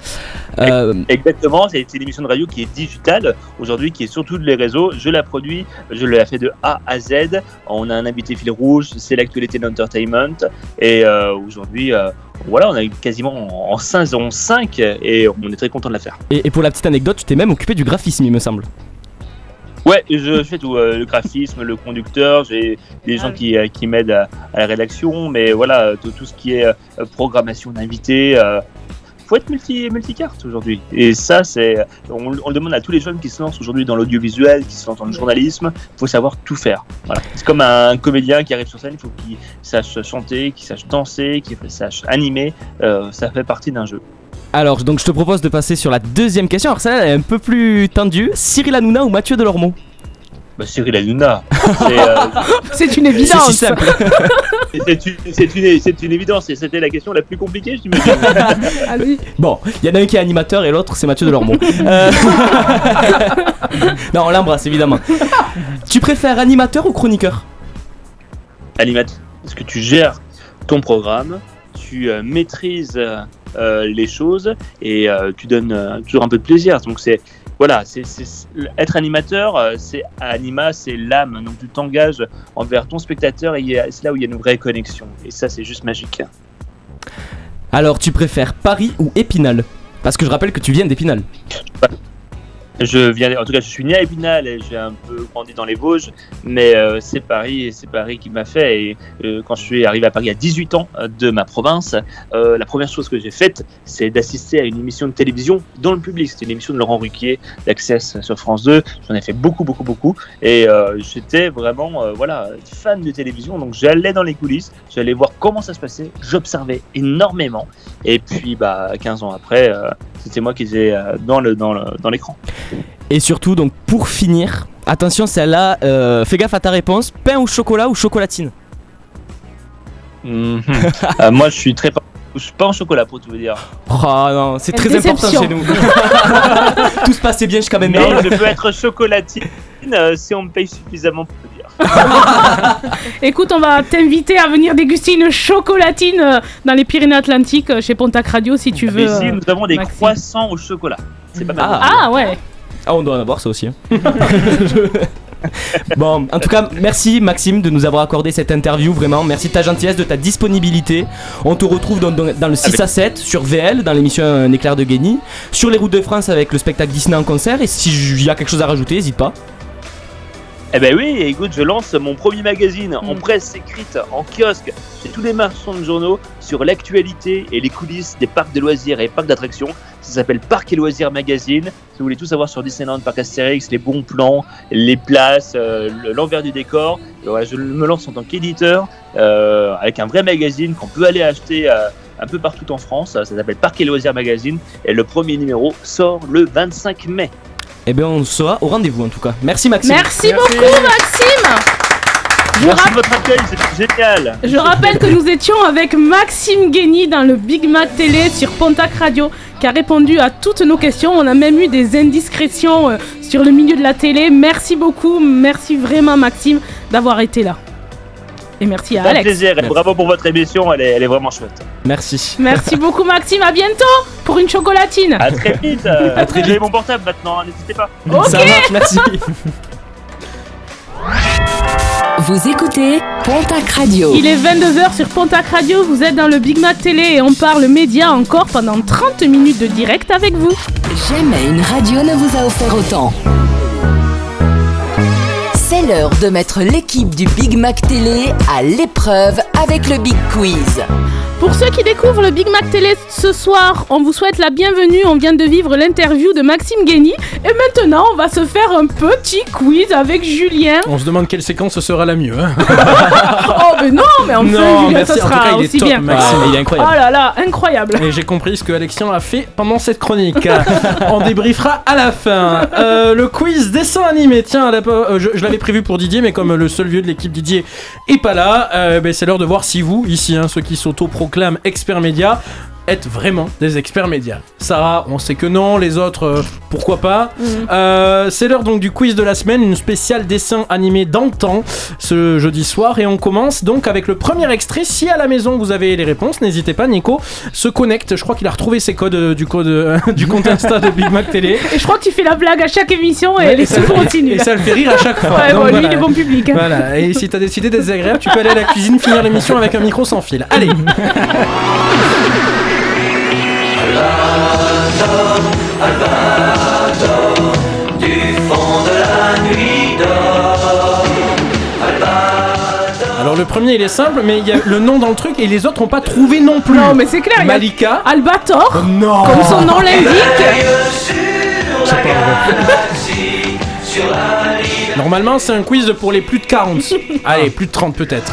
Euh,
Exactement, c'est une émission de radio qui est digitale aujourd'hui, qui est sur tous les réseaux. Je la produis, je l'ai fait de A à Z. On a un invité fil rouge, c'est l'actualité de l'entertainment. Et euh, aujourd'hui, euh, voilà, on a quasiment en saison 5 et on est très content de la faire.
et, et pour la petite anecdote, tu t'es même occupé du graphisme, il me semble.
Ouais, je fais tout, euh, le graphisme, le conducteur, j'ai des gens qui, euh, qui m'aident à, à la rédaction, mais voilà, tout, tout ce qui est euh, programmation d'invités, euh, faut être multi, multicarte aujourd'hui. Et ça, c'est, on, on le demande à tous les jeunes qui se lancent aujourd'hui dans l'audiovisuel, qui se lancent dans le journalisme, il faut savoir tout faire. Voilà. C'est comme un comédien qui arrive sur scène, il faut qu'il sache chanter, qu'il sache danser, qu'il sache animer, euh, ça fait partie d'un jeu.
Alors, donc je te propose de passer sur la deuxième question. Alors, celle-là, elle est un peu plus tendue. Cyril Hanouna ou Mathieu Delormeau?
Bah, Cyril Hanouna, c'est... euh,
C'est une évidence.
C'est si simple.
C'est une, c'est une, c'est une évidence et c'était la question la plus compliquée, je m'imagine.
Allez.
Bon, il y en a un qui est animateur et l'autre c'est Mathieu Delormeau. Euh, non, on l'embrasse évidemment. tu préfères animateur ou chroniqueur?
Animateur, est-ce que tu gères ton programme, tu euh, maîtrises euh, les choses et euh, tu donnes euh, toujours un peu de plaisir. Donc c'est voilà, c'est être animateur, euh, c'est anima, c'est l'âme. Donc tu t'engages envers ton spectateur et c'est là où il y a une vraie connexion. Et ça, c'est juste magique.
Alors, tu préfères Paris ou Épinal? Parce que je rappelle que tu viens d'Épinal.
Je viens, en tout cas, je suis né à Épinal et j'ai un peu grandi dans les Vosges, mais euh, c'est Paris, c'est Paris qui m'a fait. Et euh, quand je suis arrivé à Paris à 18 ans euh, de ma province, euh, la première chose que j'ai faite, c'est d'assister à une émission de télévision dans le public. C'était une émission de Laurent Ruquier, d'Access sur France 2. J'en ai fait beaucoup, beaucoup, beaucoup, et euh, j'étais vraiment, euh, voilà, fan de télévision. Donc j'allais dans les coulisses, j'allais voir comment ça se passait, j'observais énormément. Et puis, bah, 15 ans après, c'était moi qui étais dans le, dans le, dans.
Et surtout, donc pour finir, attention celle-là, euh, fais gaffe à ta réponse pain au chocolat ou chocolatine
Mhm. Euh, moi, je suis très pas, je suis pas en chocolat pour tout vous dire.
Oh non, c'est très important chez nous. Tout se passait bien jusqu'à
Mais
maintenant.
je peux être chocolatine euh, si on me paye suffisamment pour le dire.
Écoute, on va t'inviter à venir déguster une chocolatine euh, dans les Pyrénées-Atlantiques euh, chez Pontac Radio si tu veux.
Mais ici, nous avons des
Maxime.
croissants au chocolat. C'est pas mal.
Ah.
Ah ouais.
Ah, on doit en avoir ça aussi. hein. bon, en tout cas, merci Maxime de nous avoir accordé cette interview. Vraiment, merci de ta gentillesse, de ta disponibilité. On te retrouve dans, dans- dans le 6 à 7 sur VL, dans l'émission Un éclair de génie, sur les routes de France avec le spectacle Disney en concert. Et si y a quelque chose à rajouter, n'hésite pas.
Eh ben oui, écoute, je lance mon premier magazine en presse écrite, en kiosque, chez tous les marchands de journaux, sur l'actualité et les coulisses des parcs de loisirs et parcs d'attractions. Ça s'appelle Parc et Loisirs Magazine. Si vous voulez tout savoir sur Disneyland, Parc Astérix, les bons plans, les places, euh, le- l'envers du décor, et voilà, je me lance en tant qu'éditeur euh, avec un vrai magazine qu'on peut aller acheter euh, un peu partout en France. Ça s'appelle Parc et Loisirs Magazine. Et le premier numéro sort le 25 mai.
Eh bien, on sera au rendez-vous en tout cas. Merci Maxime.
Merci beaucoup, Maxime. Je,
Merci de votre accueil, c'était génial.
je rappelle que nous étions avec Maxime Guény dans le Big Mac Télé sur Pontac Radio, qui a répondu à toutes nos questions. On a même eu des indiscrétions euh, sur le milieu de la télé. Merci beaucoup, merci vraiment Maxime d'avoir été là. Et merci à
Un
Alex.
plaisir. Et bravo pour votre émission. Elle est, elle est vraiment chouette.
Merci.
Merci beaucoup Maxime, à bientôt pour une chocolatine.
À très vite. euh,
À très vite.
mon portable maintenant. hein, N'hésitez pas.
Ok.
Ça marche, merci.
Vous écoutez Pontac Radio.
Il est 22h sur Pontac Radio, vous êtes dans le Big Mac Télé et on parle médias encore pendant 30 minutes de direct avec vous.
Jamais une radio ne vous a offert autant. C'est l'heure de mettre l'équipe du Big Mac Télé à l'épreuve avec le Big Quiz.
Pour ceux qui découvrent le Big Mac Télé ce soir, on vous souhaite la bienvenue. On vient de vivre l'interview de Maxime Guény. Et maintenant, on va se faire un petit quiz avec Julien.
On se demande quelle séquence sera la mieux. hein.
oh, mais non, mais enfin,
Non,
Julien,
merci.
ça
En tout
sera
cas, il est
aussi
top,
bien.
Maxime.
Ah, il est incroyable.
Oh là là, incroyable.
Et j'ai compris ce que Alexian a fait pendant cette chronique. On débriefera à la fin. Euh, le quiz dessin animé. Tiens, à la- euh, je, je l'avais prévu pour Didier, mais comme le seul vieux de l'équipe Didier est pas là, euh, ben, c'est l'heure de voir si vous, ici, hein, ceux qui s'auto-proclament experts médias, êtes vraiment des experts médias. Sarah, on sait que non, les autres, euh, pourquoi pas. Euh, c'est l'heure donc du quiz de la semaine, une spéciale dessin animé d'antan ce jeudi soir. Et on commence donc avec le premier extrait. Si à la maison vous avez les réponses, n'hésitez pas, Nico se connecte. Je crois qu'il a retrouvé ses codes euh, du code du compte Insta de Big Mac Télé.
Et je crois que tu fais la blague à chaque émission et
Ouais,
elle est
ça-
tout continue.
et ça le fait rire à chaque fois.
Ouais,
Donc
bon, lui, il est bon public.
Voilà, et si t'as décidé d'être désagréable, tu peux aller à la cuisine finir l'émission avec un micro sans fil. Allez Alors le premier il est simple, mais il y a le nom dans le truc et les autres ont pas trouvé non plus.
Non, mais c'est clair. il y a
Malika.
Albator.
Oh non.
Comme son nom l'indique.
C'est pas vrai. Normalement c'est un quiz pour les plus de 40. Allez, plus de 30 peut-être.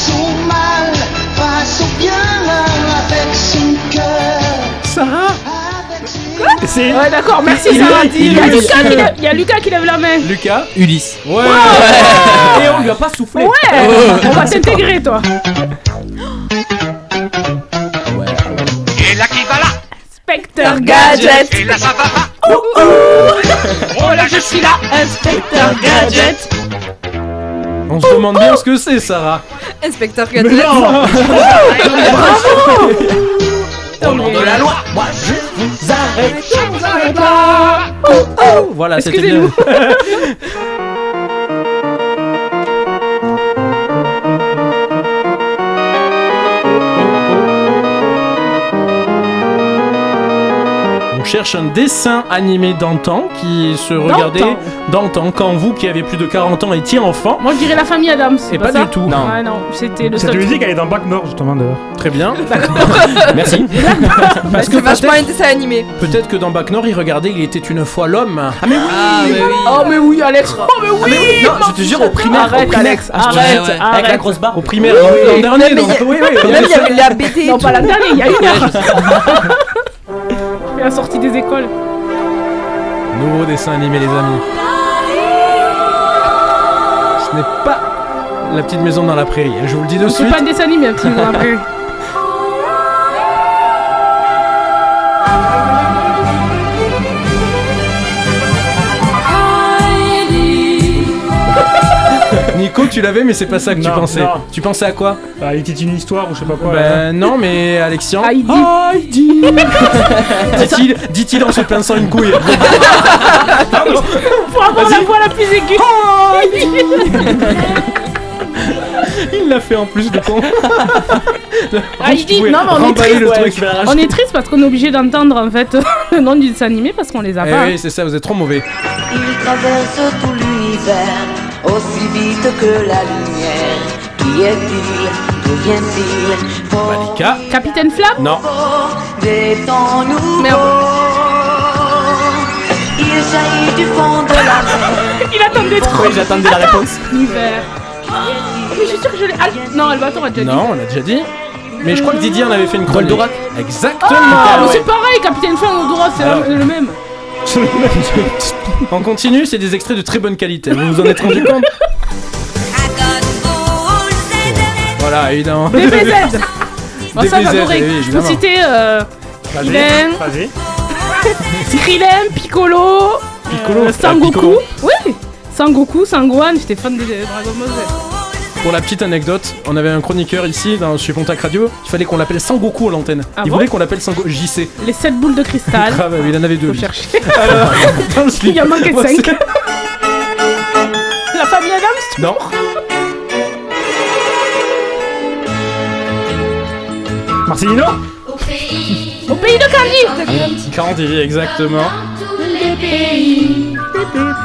Face au mal, face au bien, avec son cœur.
Sarah
C'est.
Ouais, d'accord, merci
Il-
Sarah.
il-
Il y, a
il-
Lucas
il-
qui lève- il y a Lucas qui lève la main.
Lucas
Ulysse.
Ouais
Et on lui a pas soufflé.
Ouais, on va t'intégrer, toi.
Et là qui va là
Inspecteur Gadget.
Et là ça va pas
Oh, oh. Oh là, je suis là, Inspecteur Gadget.
On se demande bien ce que c'est Sarah.
Inspecteur
Mais
Gadget.
non
Bravo
Au nom de la loi
Moi je vous arrête, je vous arrête pas Oh, oh. Voilà, c'était bien. cherche un dessin animé d'antan qui se regardait d'antan quand vous qui avez plus de 40 ans étiez enfant.
Moi, je dirais la famille Adams.
Et pas
ça
du tout.
Non. C'était le
Cette
seul.
musique, elle est dans Back Nord, justement, d'ailleurs.
Très bien.
Merci.
Parce que
C'est vachement un dessin animé.
peut-être que dans Bac Nord, il regardait Il était une fois l'homme.
Ah mais oui.
Ah, mais oui.
Oh, mais oui, Alex. Oh, mais oui.
Non, je te jure au primaire.
Arrête,
au primaire.
Alex,
Ah,
arrête,
jure, ouais.
arrête.
Avec la grosse barre.
Au primaire, l'an dernier.
mais
donc-
il y a-
oui, oui,
Même il y avait la BD.
Non, pas la dernière, il y a une heure. Et la sortie des écoles.
Nouveau dessin animé, les amis. Ce n'est pas la petite maison dans la prairie, hein, je vous le dis de
C'est
suite.
pas un dessin animé, un petit peu après.
Nico, tu l'avais, mais c'est pas ça que tu
Non,
pensais.
non.
Tu pensais à quoi
Ah, il était une histoire ou je sais pas quoi. là.
Ben non, mais Alexian.
Heidi.
Heidi Dit-il dit-il en se pinçant une couille.
Pour avoir la voix la plus aiguë.
Il l'a fait en plus de con.
Heidi, non, mais on est
le
ouais.
truc.
On est triste parce qu'on est obligé d'entendre en fait le nom du dessin animé parce qu'on les a
Eh
pas.
oui, c'est ça, vous êtes trop mauvais.
Il traverse tout l'univers aussi vite que la lumière. Qui est-il? D'où vient-il?
Malika.
Capitaine Flamme?
Non.
Des temps nouveaux.
Merde.
Il jaillit du fond
est trop.
Oui, j'attendais la réponse.
Hiver. Mais je suis sûr que je l'ai. Ah, non, Albator a déjà dit.
Non, on l'a déjà dit. Mais je crois que Didier en avait fait une chronique.
Goldorak.
Exactement.
Ah, mais
ouais.
c'est pareil, Capitaine Flamme ou Dora, c'est
Alors.
le même.
On continue, c'est des extraits de très bonne qualité. Vous vous en êtes rendu compte Voilà, évidemment.
DBZ Bon, ça,
DBZ,
j'adorais.
oui,
Je peux
évidemment.
citer euh,
Vas-y,
Krillin,
vas-y.
Krillin, Piccolo,
Piccolo,
euh,
ah,
Sangoku.
Piccolo.
Oui Sangoku, Sangohan, j'étais fan de Dragon Ball Z.
Pour la petite anecdote, on avait un chroniqueur ici dans chez Pontac Radio. Il fallait qu'on l'appelle Sangoku à l'antenne.
Ah
il
bon
voulait qu'on l'appelle Sangoku JC.
Les 7 boules de cristal.
Grave, il en avait deux.
Faut
lui.
chercher.
Alors, dans le slip.
Il y en manquait
Bon,
5.
c'est-
La famille Adams
Non.
Marcelino
Au pays de Candy
40 exactement.
les pays.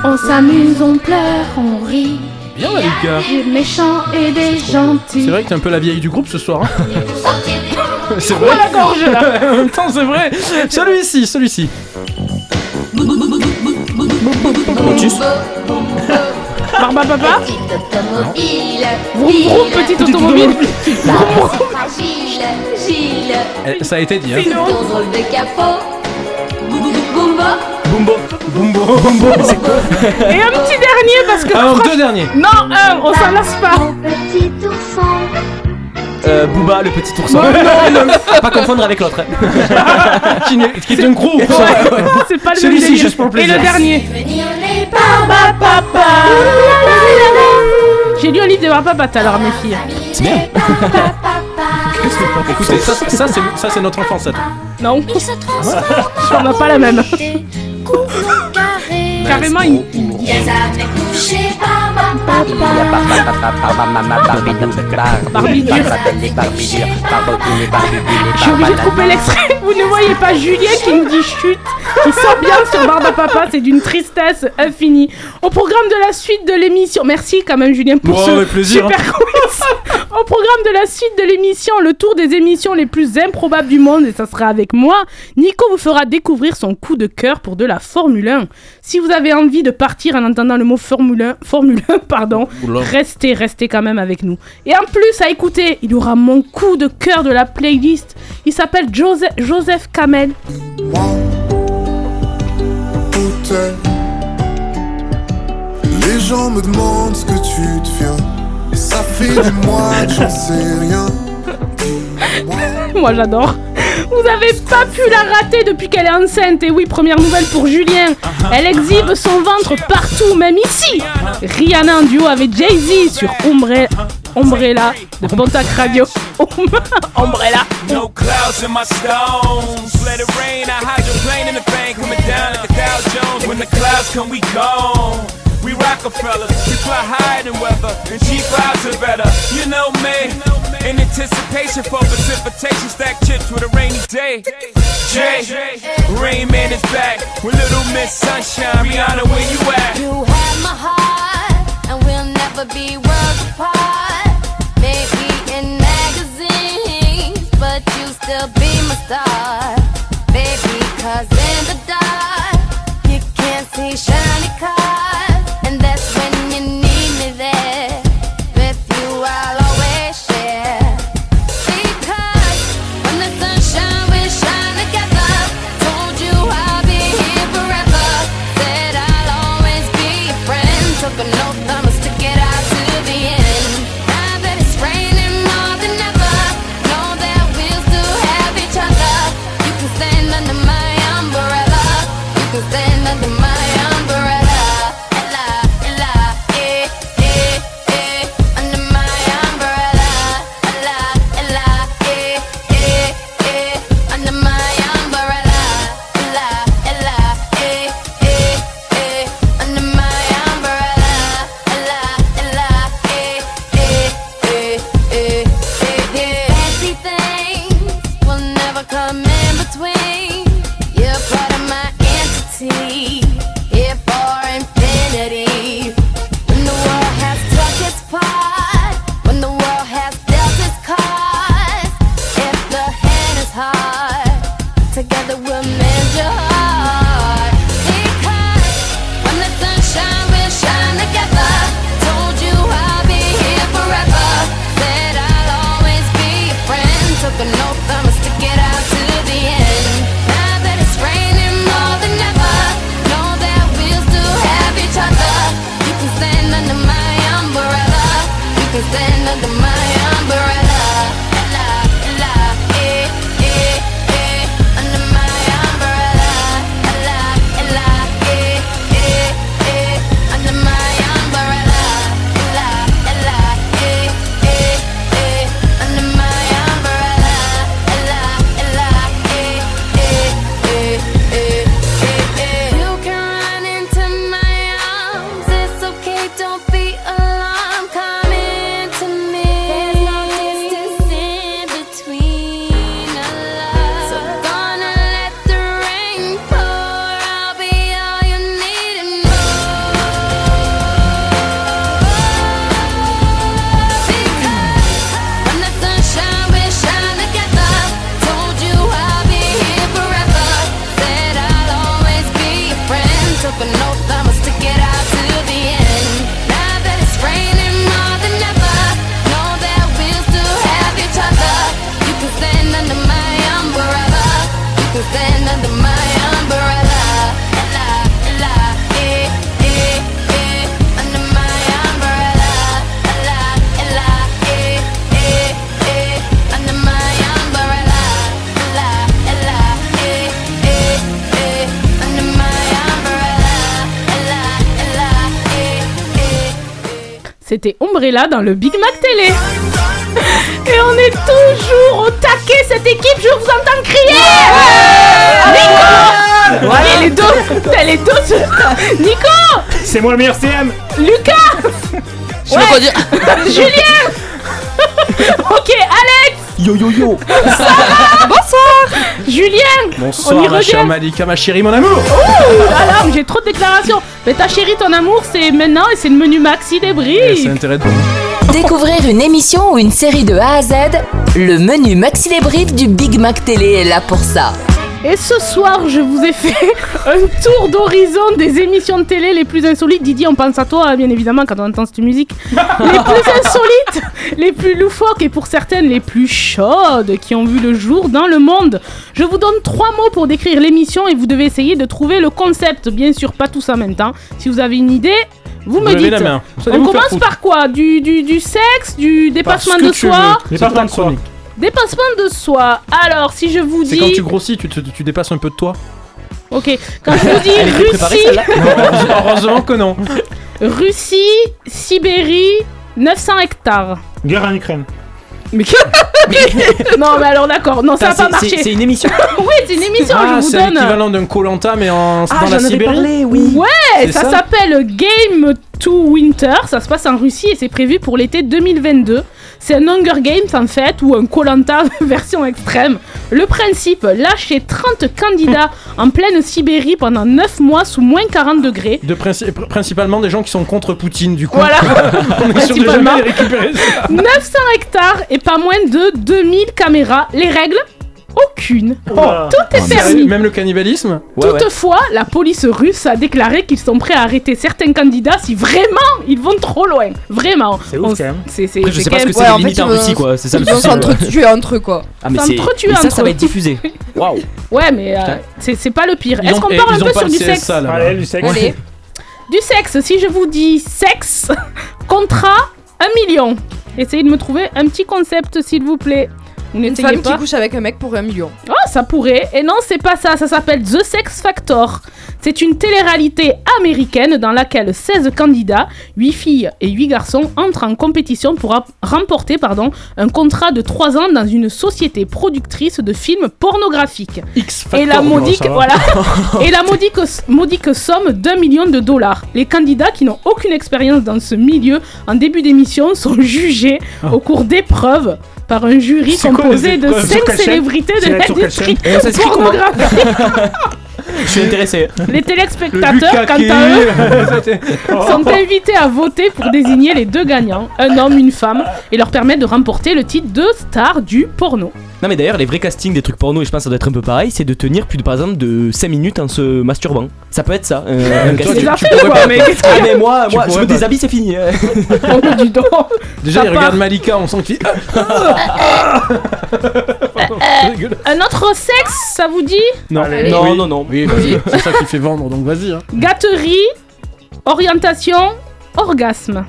On s'amuse, on pleure, on rit.
Bien, Malika.
Des méchants et des gentils.
C'est vrai que t'es un peu la vieille du groupe ce soir. hein. c'est vrai.
la gorge, là.
en même temps, c'est vrai. Celui-ci, celui-ci.
Barba Papa
Automobile,
Vroom vroom, petite automobile.
Eh, Ça a été dit. Hein.
Bumbo.
Bumbo. C'est quoi
Et un petit dernier parce que.
Alors,
franch-
deux derniers.
Non, un, on s'en lasse pas.
petit ourson.
Euh, Booba, le petit ourson.
Non, non, non.
Pas confondre avec l'autre. hein.
qui, qui est un gros ourson.
Ouais, c'est pas le
Celui-ci, juste pour le
Et
plaisir.
le dernier. J'ai lu un livre de Barba Papa tout à l'heure, mes filles.
C'est bien.
Écoutez, ça, ça, ça, c'est, ça, c'est notre enfance, ça.
Non,
Il se transforme
on n'a pas la même.
Couple carré.
Carrément, il.
par.
Je suis obligée de couper l'extrait. Vous ne voyez pas Julien qui nous dit chute, qui sort bien sur Barba Papa. C'est d'une tristesse infinie. Au programme de la suite de l'émission. Merci quand même, Julien, pour
Bon,
ce super quiz. Au programme de la suite de l'émission, le tour des émissions les plus improbables du monde, et ça sera avec moi. Nico vous fera découvrir son coup de cœur pour de la Formule 1. Si vous avez envie de partir en entendant le mot Formule 1, Formule 1 pardon,
Oula.
restez, restez quand même avec nous. Et en plus, à écouter, il y aura mon coup de cœur de la playlist. Il s'appelle Joseph, Joseph Kamel.
Les gens me demandent ce que tu deviens. Et ça fait des mois que j'en sais rien.
Moi j'adore. Vous avez pas pu la rater depuis qu'elle est enceinte. Et oui, première nouvelle pour Julien. Elle exhibe son ventre partout, même ici. Rihanna en duo avec Jay-Z sur Ombre- Umbrella de Pontac Radio. Umbrella.
No clouds in my stones. Let it rain, I hydroplane in the coming down the clouds we. We Rockefeller, we fly higher than weather, and cheap vibes are better. You know me, in anticipation for precipitation, stack chips with a rainy day. Jay, Rain Man is back with Little Miss Sunshine. Rihanna, where you at?
You have my heart, and we'll never be worlds apart. Maybe in magazines, but you still be my star. Baby, cause in the dark, you can't see shiny cars. Umbrella
dans le Big Mac Télé. Et on est toujours au taquet cette équipe, je vous entends crier. Nico.
Ouais.
Et les deux, t'as les deux Nico.
C'est moi le meilleur CM
Lucas.
Je sais pas quoi dire.
Julien. Ok, Alex.
Yo yo yo.
Sarah. Bonsoir. Julien. On y
Bonsoir ma
revient.
chère Malika, ma chérie, mon amour.
Ouh là là, mais j'ai trop de déclarations. Mais ta chérie, ton amour, c'est maintenant et c'est le menu maxi des
Eh,
bris
C'est intéressant.
Découvrir une émission ou une série de A à Z, le menu Maxi les Briefs du Big Mac Télé est là pour ça.
Et ce soir, je vous ai fait un tour d'horizon des émissions de télé les plus insolites. Didier, on pense à toi, bien évidemment, quand on entend cette musique. Les plus insolites, les plus loufoques et pour certaines les plus chaudes qui ont vu le jour dans le monde. Je vous donne trois mots pour décrire l'émission et vous devez essayer de trouver le concept. Bien sûr, pas tous en même temps. Si vous avez une idée, vous me dites.
la main.
On commence par quoi? Du, du, du sexe, du dépassement de
tu
soi.
Dépassement de soi.
Dépassement de soi. Alors, si je vous
C'est
dis.
quand tu grossis, tu, te- tu dépasses un peu de toi.
Ok, quand je vous dis
Elle était préparée,
Russie,
Non, heureusement que non.
Russie, Sibérie, 900 hectares.
Guerre en Ukraine.
Mais Non, mais alors d'accord, non, ça va pas marcher.
c'est- une émission
Oui, c'est une émission,
Ah,
je vous
c'est l'équivalent d'un Colanta mais en,
Ah,
dans la Sibérie.
parlé, oui. Ouais, ça,
ça
s'appelle Game to Winter, ça se passe en Russie et c'est prévu pour l'été 2022. C'est un Hunger Games en fait, ou un Colanta version extrême. Le principe, lâcher 30 candidats en pleine Sibérie pendant 9 mois sous moins 40 degrés.
De princi- pr- principalement des gens qui sont contre Poutine, du coup.
Voilà.
On est sûr de jamais les récupérer.
900 hectares et pas moins de 2000 caméras. Les règles Aucune.
Oh,
Tout est permis.
Même le cannibalisme
Toutefois, la police russe a déclaré qu'ils sont prêts à arrêter certains candidats si vraiment ils vont trop loin. Vraiment.
C'est ouf,
On-
quand même.
C'est, c'est,
Après, je
c'est
sais pas ce que c'est
Ouais,
les
en
limites Russie quoi, c'est ça le
Ils vont s'entretuer entre eux quoi.
Ah mais c'est
s'entretuer
mais ça
entre
ça va
eux.
être diffusé. Waouh.
Ouais, mais euh, c'est, c'est pas le pire. Est-ce qu'on
eh,
parle un peu sur du sexe.
Allez, du sexe.
Allez.
Du sexe, si je vous dis sexe, contrat, un million. Essayez de me trouver un petit concept, s'il vous plaît.
Une femme
pas
qui couche avec un mec pour un million.
Oh, ça pourrait. Et non, c'est pas ça. Ça s'appelle The Sex Factor. C'est une télé-réalité américaine dans laquelle 16 candidats, 8 filles et 8 garçons, entrent en compétition pour remporter pardon, un contrat de 3 ans dans une société productrice de films pornographiques.
X
Et la
Factor, non,
modique, voilà, et la modique, modique somme d'un million de dollars. Les candidats qui n'ont aucune expérience dans ce milieu en début d'émission sont jugés au cours d'épreuves par un jury
quoi
composé de
épreuves?
5
Sur quelle chaîne
célébrités de l'industrie pornographique.
Je suis intéressé.
Les téléspectateurs, quant à eux, sont invités à voter pour désigner les deux gagnants, un homme, une femme, et leur permettre de remporter le titre de star du porno.
Non mais d'ailleurs les vrais castings des trucs porno et je pense que ça doit être un peu pareil, c'est de tenir plus de par exemple de 5 minutes en se masturbant. Ça peut être ça. euh, un
Toi,
casting.
tu-
déjà
tu
fait,
pourrais
quoi,
pas-
mais qu'est-ce
Ah mais moi, je me déshabille c'est fini. hein.
Oh, dis donc.
Déjà, il regarde Malika, on sent qu'il. C'est dégueulasse.
Un autre sexe, ça vous dit?
Non,
Allez.
Non,
Oui.
non, non.
Oui, vas-y, c'est ça qui fait vendre, donc vas-y. hein.
Gâterie, orientation, orgasme.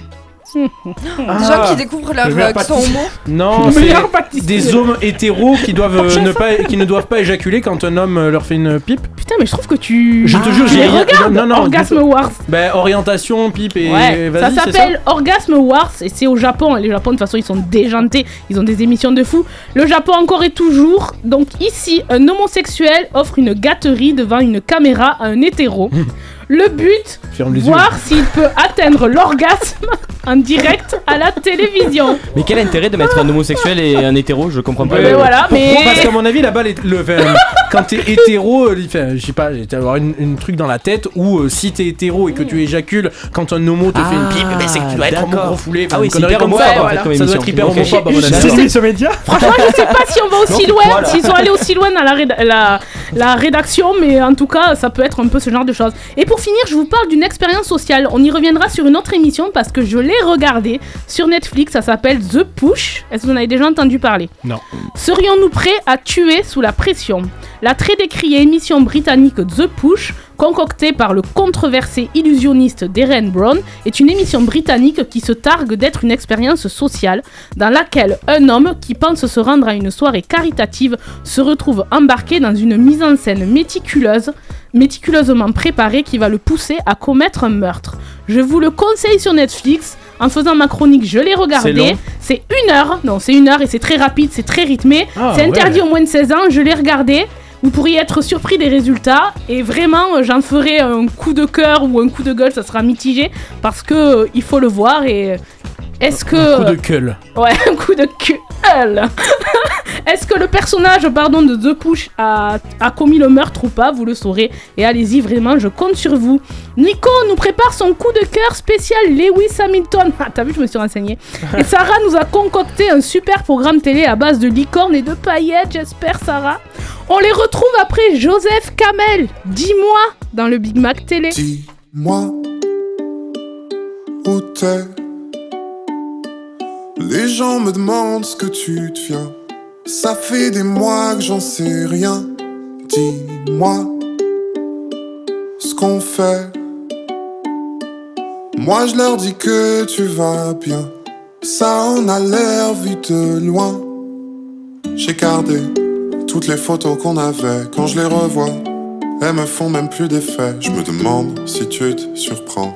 Des gens qui découvrent leur euh, qui sont
pâtissier.
homo.
Non,
Meilleur
c'est
pâtissier.
des hommes hétéros qui doivent euh, ne pas, qui ne doivent pas éjaculer quand un homme euh, leur fait une pipe.
Putain, mais je trouve que tu.
Je te jure, j'ai rien-
regardes,
non, non,
Orgasme
du tout.
Wars.
Ben orientation, pipe et
Ouais, ça
vas-y, c'est
s'appelle Orgasme Wars et c'est au Japon. Et les Japon, de toute façon, ils sont déjantés. Ils ont des émissions de fou. Le Japon encore et toujours. Donc ici, un homosexuel offre une gâterie devant une caméra à un hétéro. Le but,
Ferme les
voir s'il peut atteindre l'orgasme en direct à la télévision.
Mais quel intérêt de mettre un homosexuel et un hétéro Je comprends pas.
Voilà, mais-
Parce qu'à mon avis, là-bas, les- le, enfin, quand t'es hétéro, euh, enfin, je sais pas, t'as avoir une, une truc dans la tête où euh, si t'es hétéro et que tu éjacules quand un homo te fait une pipe, ben, c'est que tu dois être homo gros foulé.
Ah oui, c'est
connerie
hyper
comme
homophobe,
ça,
en fait, comme
Ça doit
émission.
être hyper
Ok.
homophobe, à mon avis.
C'est sur média
Franchement, je sais pas si on va aussi
Non,
loin,
voilà.
s'ils sont allés aussi loin dans la, réda- la, la rédaction, mais en tout cas, ça peut être un peu ce genre de choses. Et pour finir, je vous parle d'une expérience sociale. On y reviendra sur une autre émission parce que je l'ai l'ai regardé sur Netflix, ça s'appelle The Push. Est-ce que vous en avez déjà entendu parler?
Non.
Serions-nous prêts à tuer sous la pression? La très décriée émission britannique The Push, concoctée par le controversé illusionniste Darren Brown, est une émission britannique qui se targue d'être une expérience sociale dans laquelle un homme qui pense se rendre à une soirée caritative se retrouve embarqué dans une mise en scène méticuleuse, méticuleusement préparée qui va le pousser à commettre un meurtre. Je vous le conseille sur Netflix. En faisant ma chronique, je l'ai regardé. C'est une heure. Non, c'est une heure et c'est très rapide, c'est très rythmé.
Ah,
c'est interdit
ouais.
au moins de 16 ans. Je l'ai regardé. Vous pourriez être surpris des résultats et vraiment euh, j'en ferai un coup de cœur ou un coup de gueule, ça sera mitigé parce que euh, il faut le voir et euh, est-ce que
Un coup de gueule.
Ouais, un coup de gueule. Est-ce que le personnage pardon, de The Push a, a commis le meurtre ou pas? Vous le saurez. Et allez-y, vraiment, je compte sur vous. Nico nous prépare son coup de cœur spécial Lewis Hamilton. Ah, t'as vu, je me suis renseignée. Et Sarah nous a concocté un super programme télé à base de licornes et de paillettes, j'espère, Sarah. On les retrouve après Joseph Kamel. Dis-moi dans le Big Mac télé.
Dis-moi où t'es. Les gens me demandent ce que tu deviens. Ça fait des mois que j'en sais rien. Dis-moi ce qu'on fait. Moi je leur dis que tu vas bien. Ça en a l'air vu de loin. J'ai gardé toutes les photos qu'on avait quand je les revois. Elles me font même plus d'effet. Je me demande si tu te surprends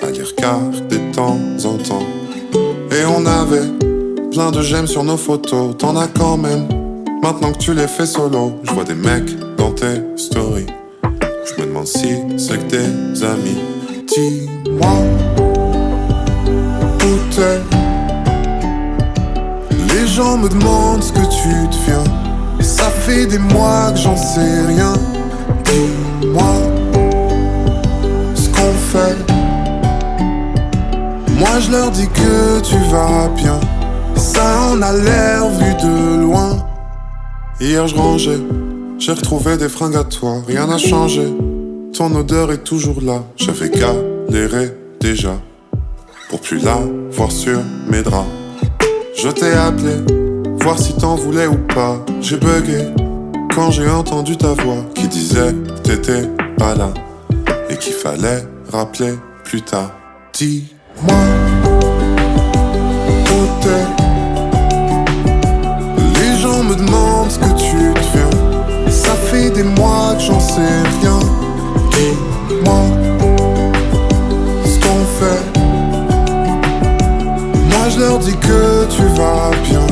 à les regarder de temps en temps. Et on avait plein de j'aime sur nos photos. T'en as quand même. Maintenant que tu les fais solo, je vois des mecs dans tes stories. Je me demande si c'est que tes amis. Dis-moi où t'es. Les gens me demandent ce que tu deviens. Ça fait des mois que j'en sais rien. Dis-moi ce qu'on fait. Moi je leur dis que tu vas bien. Ça en a l'air vu de loin. Hier je rangeais, j'ai retrouvé des fringues à toi. Rien n'a changé, ton odeur est toujours là. J'avais galéré déjà pour plus la voir sur mes draps. Je t'ai appelé, voir si t'en voulais ou pas. J'ai bugué quand j'ai entendu ta voix qui disait t'étais pas là et qu'il fallait rappeler plus tard. Où t'es. Les gens me demandent ce que tu deviens. Ça fait des mois que j'en sais rien. Dis-moi ce qu'on fait. Moi je leur dis que tu vas bien.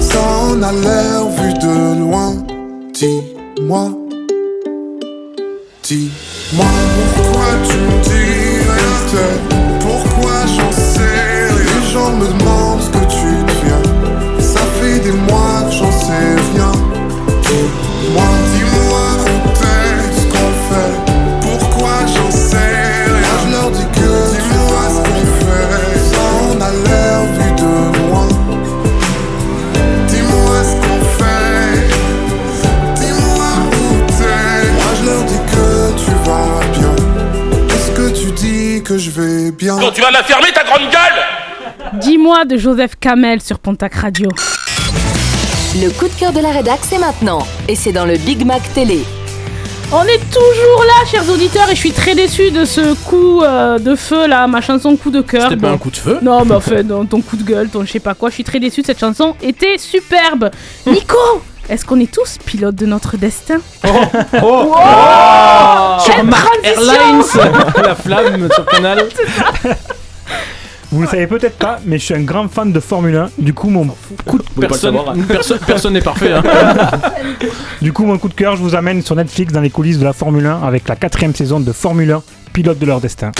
Ça en a l'air vu de loin. Dis-moi. Dis-moi pourquoi tu me dis rien. Pourquoi j'en sais rien. Les gens me demandent ce que tu deviens. Ça fait des mois que j'en sais rien. Bien tu
vas la fermer ta grande gueule
Dis-moi de Joseph Kamel sur Pontac Radio.
Le coup de cœur de la rédac, c'est maintenant. Et c'est dans le Big Mac Télé.
On est toujours là, chers auditeurs, et je suis très déçu de ce coup euh, de feu là, ma chanson coup de cœur.
C'était pas un coup de feu
Non, mais enfin, non, ton coup de gueule, ton je sais pas quoi. Je suis très déçu. Cette chanson était superbe. Nico, est-ce qu'on est tous pilotes de notre destin?
Oh,
Wow
Sur
Quelle
Mark Airlines La flamme sur Canal.
Vous le savez peut-être pas, mais je suis un grand fan de Formule 1. Du coup, mon coup de
Personne perso- personne n'est parfait. hein.
Du coup, mon coup de cœur, je vous amène sur Netflix dans les coulisses de la Formule 1 avec la quatrième saison de Formule 1, pilote de leur destin.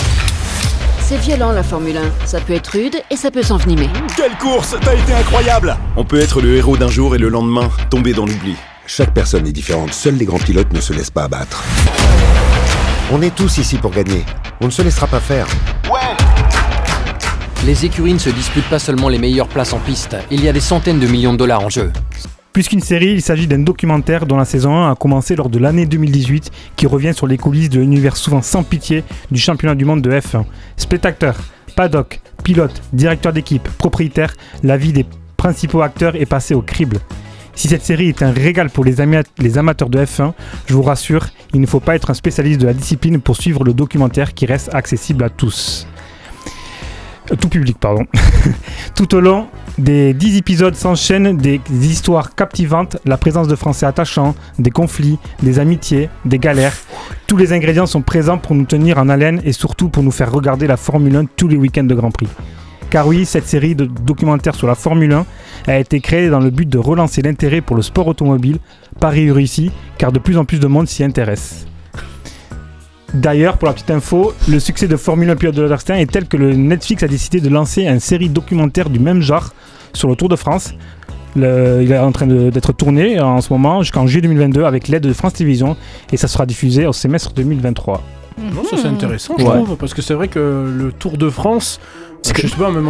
C'est violent la Formule 1. Ça peut être rude et ça peut s'envenimer.
Quelle course T'as été incroyable On peut être le héros d'un jour et le lendemain tomber dans l'oubli.
Chaque personne est différente, seuls les grands pilotes ne se laissent pas abattre. On est tous ici pour gagner. On ne se laissera pas faire.
Les écuries ne se disputent pas seulement les meilleures places en piste, il y a des centaines de millions de dollars en jeu.
Plus qu'une série, il s'agit d'un documentaire dont la saison 1 a commencé lors de l'année 2018 qui revient sur les coulisses de l'univers souvent sans pitié du championnat du monde de F1. Spectateurs, Paddock, pilote, directeur d'équipe, propriétaire, la vie des principaux acteurs est passée au crible. Si cette série est un régal pour les, les amateurs de F1, je vous rassure, il ne faut pas être un spécialiste de la discipline pour suivre le documentaire qui reste accessible à tous. Euh, Tout public, pardon. Tout au long des 10 épisodes s'enchaînent des histoires captivantes, la présence de Français attachants, des conflits, des amitiés, des galères. Tous les ingrédients sont présents pour nous tenir en haleine et surtout pour nous faire regarder la Formule 1 tous les week-ends de Grand Prix. Car oui, cette série de documentaires sur la Formule 1 a été créée dans le but de relancer l'intérêt pour le sport automobile. Paris réussi, car de plus en plus de monde s'y intéresse. D'ailleurs, pour la petite info, le succès de Formule 1 Pilote de l'Instinct est tel que le Netflix a décidé de lancer une série documentaire du même genre sur le Tour de France. Le- il est en train d'être tourné en ce moment jusqu'en juillet 2022 avec l'aide de France Télévisions et ça sera diffusé au semestre 2023.
Non, ça c'est intéressant, je
Ouais.
trouve, parce que c'est vrai que le Tour de France,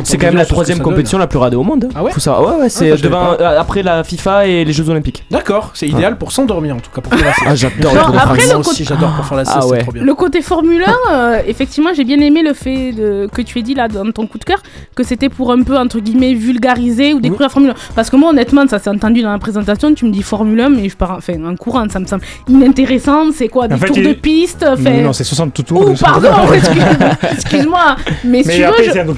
C'est quand même la troisième compétition la plus radée au monde.
Ah ouais
Faut savoir. Ouais, ouais, c'est devant,
pas.
euh, après la FIFA et les Jeux Olympiques.
D'accord, c'est idéal pour s'endormir en tout cas. Pour faire la.
Ah, j'adore
le côté-
j'adore pour faire la
Ah ouais.
trop bien.
Le côté Formule 1, euh, effectivement, j'ai bien aimé le fait de, que tu aies dit là dans ton coup de cœur que c'était pour un peu entre guillemets vulgariser ou découvrir la Formule 1. Parce que moi, honnêtement, ça s'est entendu dans la présentation. Tu me dis Formule 1, mais je pars enfin, en courant, ça me semble inintéressant. C'est quoi Des
En fait,
tours
il-
de piste
Non, c'est 60 tout tours.
Oh, pardon, excuse- excuse-moi. Mais, si tu veux,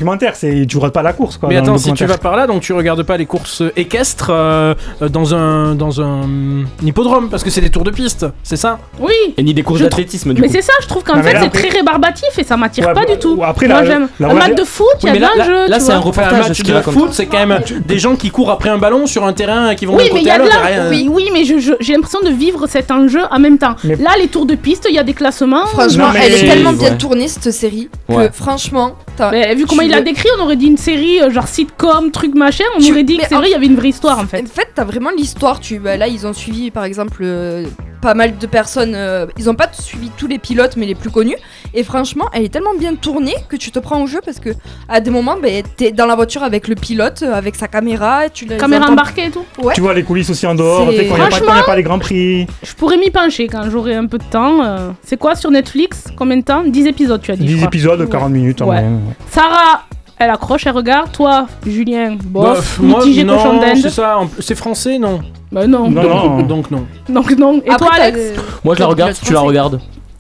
documentaire, c'est tu regardes pas la course quoi.
Mais attends, si tu vas par là, donc tu regardes pas les courses équestres euh, euh, dans un dans un hum, hippodrome parce que c'est des tours de piste, c'est ça?
Oui.
Et ni des courses d'athlétisme du
Mais
coup.
c'est ça, je trouve qu'en fait c'est
après-
très rébarbatif et ça m'attire
Ouais,
pas
bah,
du tout.
après,
Moi j'aime un match de foot, il
Oui,
y a
mais
de l'enjeu.
là, c'est un reportage,
un match de foot, c'est quand même des gens qui courent après un ballon sur un terrain qui vont
Oui, mais il
côté
y
à
a de
l'autre.
là.
rien-
Oui, oui, mais j'ai l'impression de vivre cet enjeu en même temps. Là, les tours de piste, il y a des classements.
Franchement, elle est tellement bien tournée cette série que franchement,
vu comment il l'a
veux-
décrit, on aurait dit une série euh, genre sitcom, truc machin. On
Tu-
aurait dit que
mais
c'est
en-
vrai, il y avait une vraie histoire en fait.
En fait, t'as vraiment l'histoire. Tu, bah, là, ils ont suivi, par exemple, euh, pas mal de personnes. euh, ils ont pas suivi tous les pilotes, mais les plus connus. Et franchement, elle est tellement bien tournée que tu te prends au jeu parce que à des moments, bah, t'es dans la voiture avec le pilote, euh, avec sa caméra. Tu les
Caméra
entends-
embarquée et tout.
Ouais.
Tu vois les coulisses aussi en dehors,
C'est-
tu sais, quand il n'y a, pas- quand il y a
Franchement-
pas les grands prix.
Je pourrais m'y pencher quand j'aurai un peu de temps. euh. C'est quoi sur Netflix? Combien de temps? 10 épisodes, tu as dit. je
10
crois.
épisodes de 40 minutes en
Ouais.
moyenne.
Sarah, elle accroche, elle regarde. Toi, Julien,
Bah,
bof,
moi,
cochon
non,
d'Inde.
c'est ça. en- C'est français, non
Bah non.
Non,
donc,
non.
donc non.
Donc non. Et toi, Alex
le-
Moi je la regarde, tu la regardes.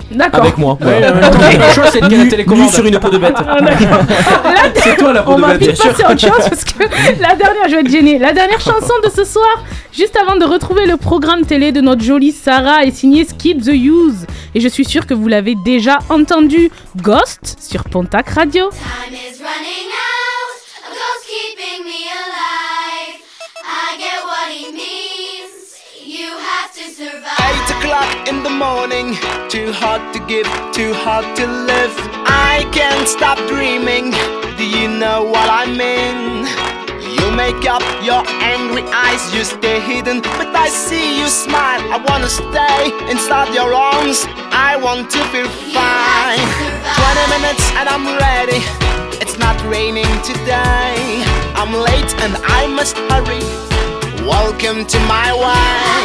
D'accord.
Avec moi.
Ouais, temps, le choix, c'est de quelle
Nu-
télécommande.
nu sur une peau de bête.
Ah, d'accord. Là,
C'est toi la peau
On
de bête, bien
vite
sûr.
passer à autre chose parce que la dernière, je vais être gênée. La dernière chanson de ce soir, juste avant de retrouver le programme télé de notre jolie Sarah, est signée Skip the Use. Et je suis sûre que vous l'avez déjà entendu. Ghost sur Pontac Radio.
Time is running out, a ghost keeping me alive. I get what he means. You have to survive.
Eight o'clock in the morning, too hot to give, too hot to live. I can't stop dreaming. Do you know what I mean? You make up your angry eyes, you stay hidden, but I see you smile. I wanna stay inside your arms. I want to feel fine. 20 minutes and I'm ready. Not raining today. I'm late and I must hurry. Welcome to my way.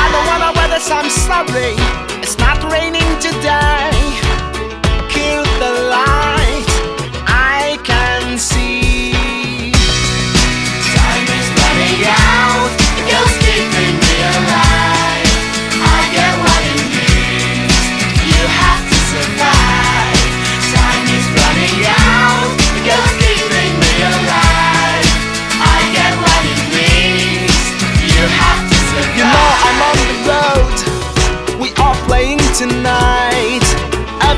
I don't wanna wear this, I'm sorry. It's not raining today. Kill the light, I can see.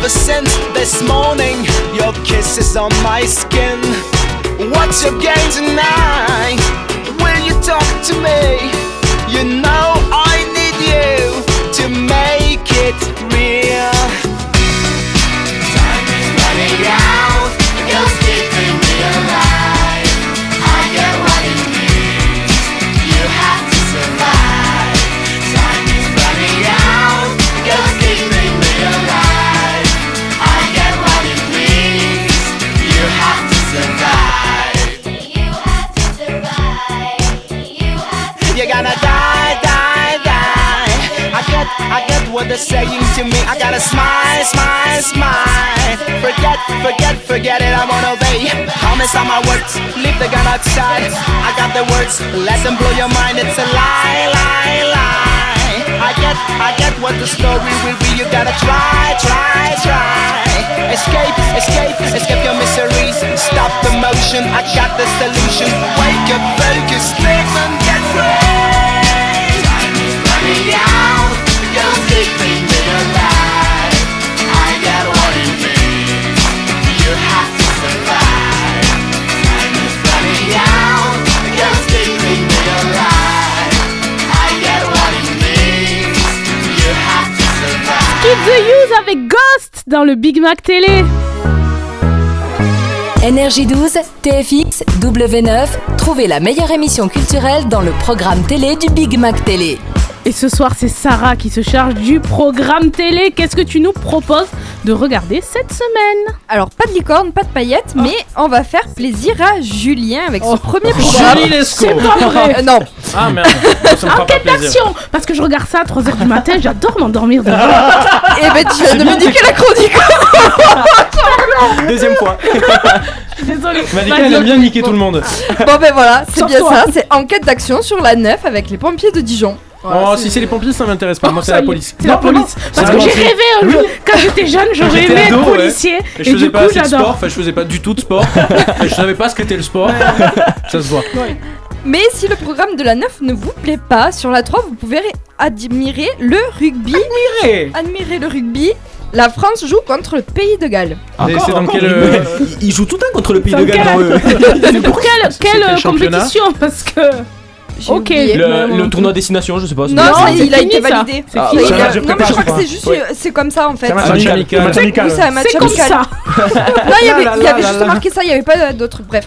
Ever since this morning, your kisses on my skin. What's your game tonight? Will you talk to me? You know I need you to make it what they're saying to me. I gotta smile, smile, smile. Forget, forget, forget it, I won't obey. Promise on my words, leave the gun outside. I got the words, let them blow your mind. It's a lie, lie, lie. I get, I get what the story will be. You gotta try, try, try. Escape, escape, escape your miseries. Stop the motion, I got the solution. Wake up, focus, think and get free. Time is running out,
avec Ghost dans le Big Mac Télé.
Énergie 12, TFX, W9, trouvez la meilleure émission culturelle dans le programme télé du Big Mac Télé.
Et ce soir, c'est Sarah qui se charge du programme télé. Qu'est-ce que tu nous proposes de regarder cette semaine
Alors, pas de licorne, pas de paillettes, mais on va faire plaisir à Julien avec son premier
Julie
programme.
Lescaut. C'est pas vrai.
Euh, non.
Ah merde, ça me
Enquête d'action Parce que je regarde ça à 3h du matin, j'adore m'endormir devant.
Eh ben, tu viens de me niquer la chronique.
Deuxième fois.
Désolée.
Malika, elle aime bien niquer tout le monde.
Bon ben voilà, c'est bien ça, c'est enquête d'action sur la 9 avec les pompiers de Dijon. Voilà,
oh,
c'est-
si c'est les pompiers, ça m'intéresse pas. Moi, c'est
ça
la police.
C'est la police. Parce que j'ai rêvé un jour, quand j'étais jeune, rêvais
ado,
être policier.
Et
Et,
je faisais
du
pas
coup,
assez de sport, enfin je faisais pas du tout de sport. Et je savais pas ce qu'était le sport. Ça se voit.
Mais si le programme de la 9 ne vous plaît pas, sur la 3 vous pouvez admirer le rugby.
Admirer
Admirer le rugby. La France joue contre le pays de Galles.
Et c'est dans quel. euh,
il, il joue tout le temps contre le pays
Dans
de Galles.
quel- pour quelle,
c'est
quelle
quel championnat
compétition Parce que. Ok.
Le, le tournoi destination, je sais pas.
Non,
Non,
ça, il a été
ça.
validé.
C'est
Ah,
fini.
ouais,
Il
c'est un
a-
match de
non mais je crois que c'est juste euh, c'est comme ça en fait.
C'est un match amical.
c'est un match
C'est comme
amical.
ça.
Non, il y avait,
là
il y
là
avait
là
juste
là.
marqué ça, il n'y avait pas d'autres. Bref.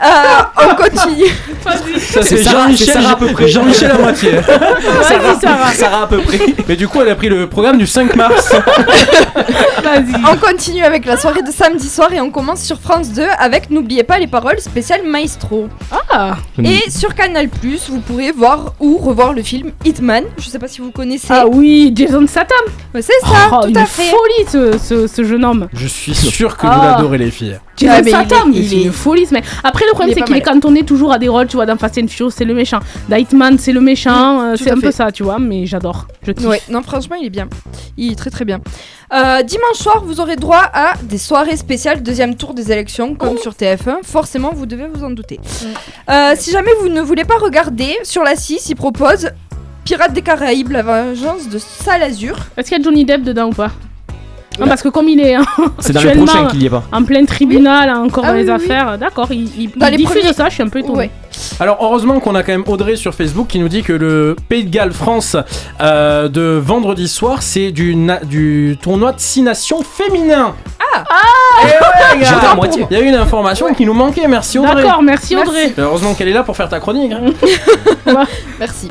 Euh, on continue.
Ça
C'est
Jean-Michel
à peu près.
Jean-Michel à moitié.
Sarah.
Sarah à peu près.
Mais du coup, elle a pris le programme du 5 mars.
On continue avec la soirée de samedi soir et on commence sur France 2 avec N'oubliez pas les paroles spécial Maestro.
Ah,
Et sur Canal vous pourrez voir ou revoir le film Hitman. Je sais pas si vous connaissez.
ah oui, Jason Statham.
Ouais, C'est ça,
Oh,
tout
une
à fait.
folie ce, ce, ce jeune homme.
Je suis sûr que vous
Ah.
l'adorez, les filles.
Jason
il
Statham,
est- il
une folie ce mec. Après le problème c'est qu'il est cantonné toujours à des rôles, tu vois, dans Fast and Furious c'est le méchant, Hitman c'est le méchant, euh, c'est un peu ça, tu vois, mais j'adore, je kiffe.
Ouais, non, franchement, il est bien. Il est très très bien. Euh, dimanche soir, vous aurez droit à des soirées spéciales, deuxième tour des élections, comme
Oh.
sur TF1. Forcément, vous devez vous en douter. Euh, si jamais vous ne voulez pas regarder, sur la 6, ils proposent Pirates des Caraïbes, la vengeance de Salazur.
Est-ce qu'il y a Johnny Depp dedans ou pas? Non, parce que comme il est hein,
C'est dans le prochain qu'il y est pas.
en plein tribunal, encore
Ah
dans
oui,
les
oui,
affaires, d'accord, il, il, il
les
diffuse
premiers-
ça, je suis un peu étonnée.
Ouais.
Alors heureusement qu'on a quand même Audrey sur Facebook qui nous dit que le Pays de Galles France euh, de vendredi soir c'est du, du tournoi de 6 nations féminin.
Ah
Eh ouais, les gars.
J'étais à moitié.
Il y a eu une information qui nous manquait, merci Audrey.
D'accord, merci
Merci.
Audrey.
Heureusement qu'elle est là pour faire ta chronique. hein.
Merci.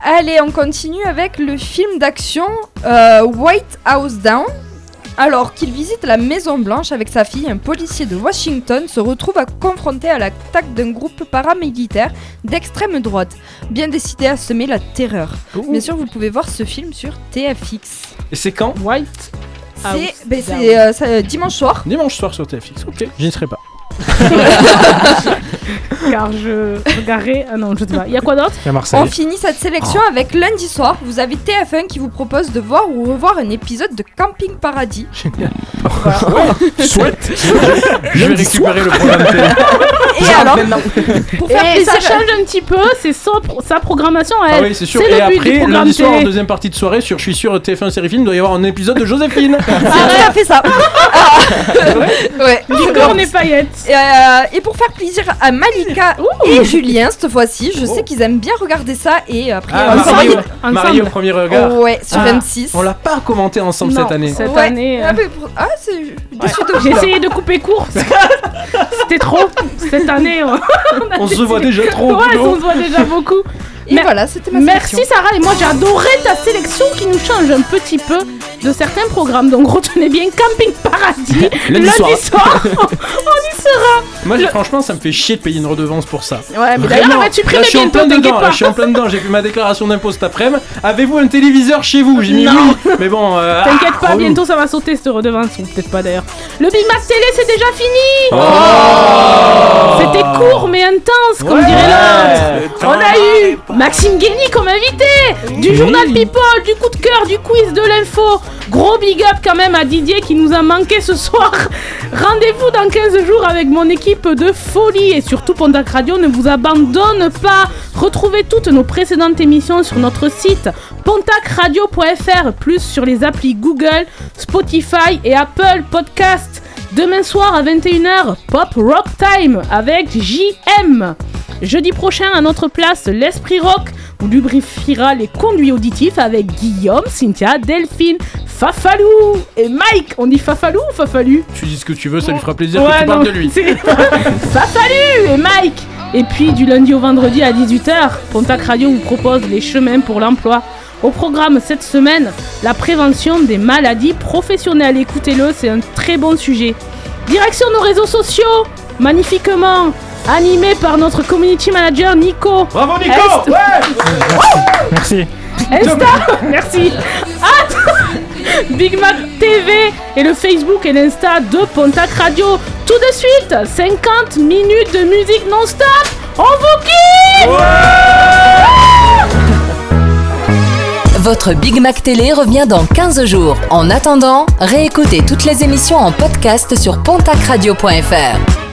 Allez, on continue avec le film d'action euh, White House Down. Alors qu'il visite la Maison Blanche avec sa fille, un policier de Washington se retrouve à confronter à l'attaque d'un groupe paramilitaire d'extrême droite, bien décidé à semer la terreur. Bien sûr, vous pouvez voir ce film sur TFX.
Et c'est quand
White.
C'est ben, c'est, euh, ça, euh, dimanche soir.
Dimanche soir sur TFX. Ok, j'y serai pas.
Car je regarderai. Ah non, je sais pas. Il y a quoi d'autre
Il y a Marseille.
On finit cette sélection avec lundi soir. Vous avez TF1 qui vous propose de voir ou revoir un épisode de Camping Paradis.
Souhaite. Je vais récupérer le programme télé.
Et alors, pour faire
Et
plaisir,
ça change un petit peu, c'est son- sa programmation à
Ah
elle.
oui, c'est sûr.
le
Et après, lundi soir, en deuxième partie de soirée, sur Je suis sûr TF1 série film, il doit y avoir un épisode de Joséphine.
c'est tout à fait ça. Ah. ouais, c'est
Licorne et paillettes.
Et, euh, et pour faire plaisir à Malika et Julien cette fois-ci, je sais qu'ils aiment bien regarder ça et après
Ah,
ensemble-
Marie, au,
ensemble.
Marie au premier regard.
Oh, ouais, sur
Ah,
M6.
On l'a pas commenté ensemble
Non,
cette année.
Cette
Ouais.
année. euh,
Ah, pour- ah, c'est déçu de
J'ai essayé de couper court. C'était trop. Cette année. On,
On se voit déjà trop.
Ouais, on se voit déjà beaucoup.
Et
Mais-
voilà, c'était ma
Merci
sélection.
Sarah et moi j'ai adoré ta sélection qui nous change un petit peu de certains programmes. Donc retenez bien Camping Paradis
Lundi soir.
soir. on sera.
Moi, franchement, ça me fait chier de payer une redevance pour ça.
Ouais, mais d'ailleurs, va supprimer
Là, je suis en plein
t'inquiète
dedans. là, je suis en plein dedans. J'ai fait ma déclaration d'impôt cet après-midi. Avez-vous un téléviseur chez vous? J'ai mis
Non.
oui. Mais bon. euh,
T'inquiète
ah,
pas,
relou.
bientôt ça va sauter cette redevance, peut-être pas d'ailleurs. Le Big Mac télé, c'est déjà fini
Oh.
C'était court mais intense, comme
Ouais.
dirait l'autre.
Le
On a eu Maxime Guény comme invité, du
Oui.
journal People, du coup de cœur, du quiz, de l'info. Gros big up quand même à Didier qui nous a manqué ce soir. Rendez-vous dans 15 jours avec mon équipe de folie et surtout Pontac Radio ne vous abandonne pas. Retrouvez toutes nos précédentes émissions sur notre site pontacradio.fr plus sur les applis Google, Spotify et Apple Podcast. Demain soir à 21h, Pop Rock Time avec JM. Jeudi prochain, à notre place, l'Esprit Rock, où lubrifiera les conduits auditifs avec Guillaume, Cynthia, Delphine, Fafalou et Mike. On dit Fafalou ou Fafalu
Tu dis ce que tu veux, ça lui fera plaisir que
Ouais,
tu parles de lui.
Fafalou et Mike Et puis du lundi au vendredi à 18h, Pontac Radio vous propose les chemins pour l'emploi. Au programme cette semaine, la prévention des maladies professionnelles. Écoutez-le, c'est un très bon sujet. Direction nos réseaux sociaux, magnifiquement animé par notre community manager Nico.
Bravo
Nico
Merci.
Insta, merci. Big Mac TV et le Facebook et l'Insta de Pontac Radio. Tout de suite, 50 minutes de musique non-stop. On vous kiffe
Votre Big Mac Télé revient dans 15 jours. En attendant, réécoutez toutes les émissions en podcast sur pontacradio.fr.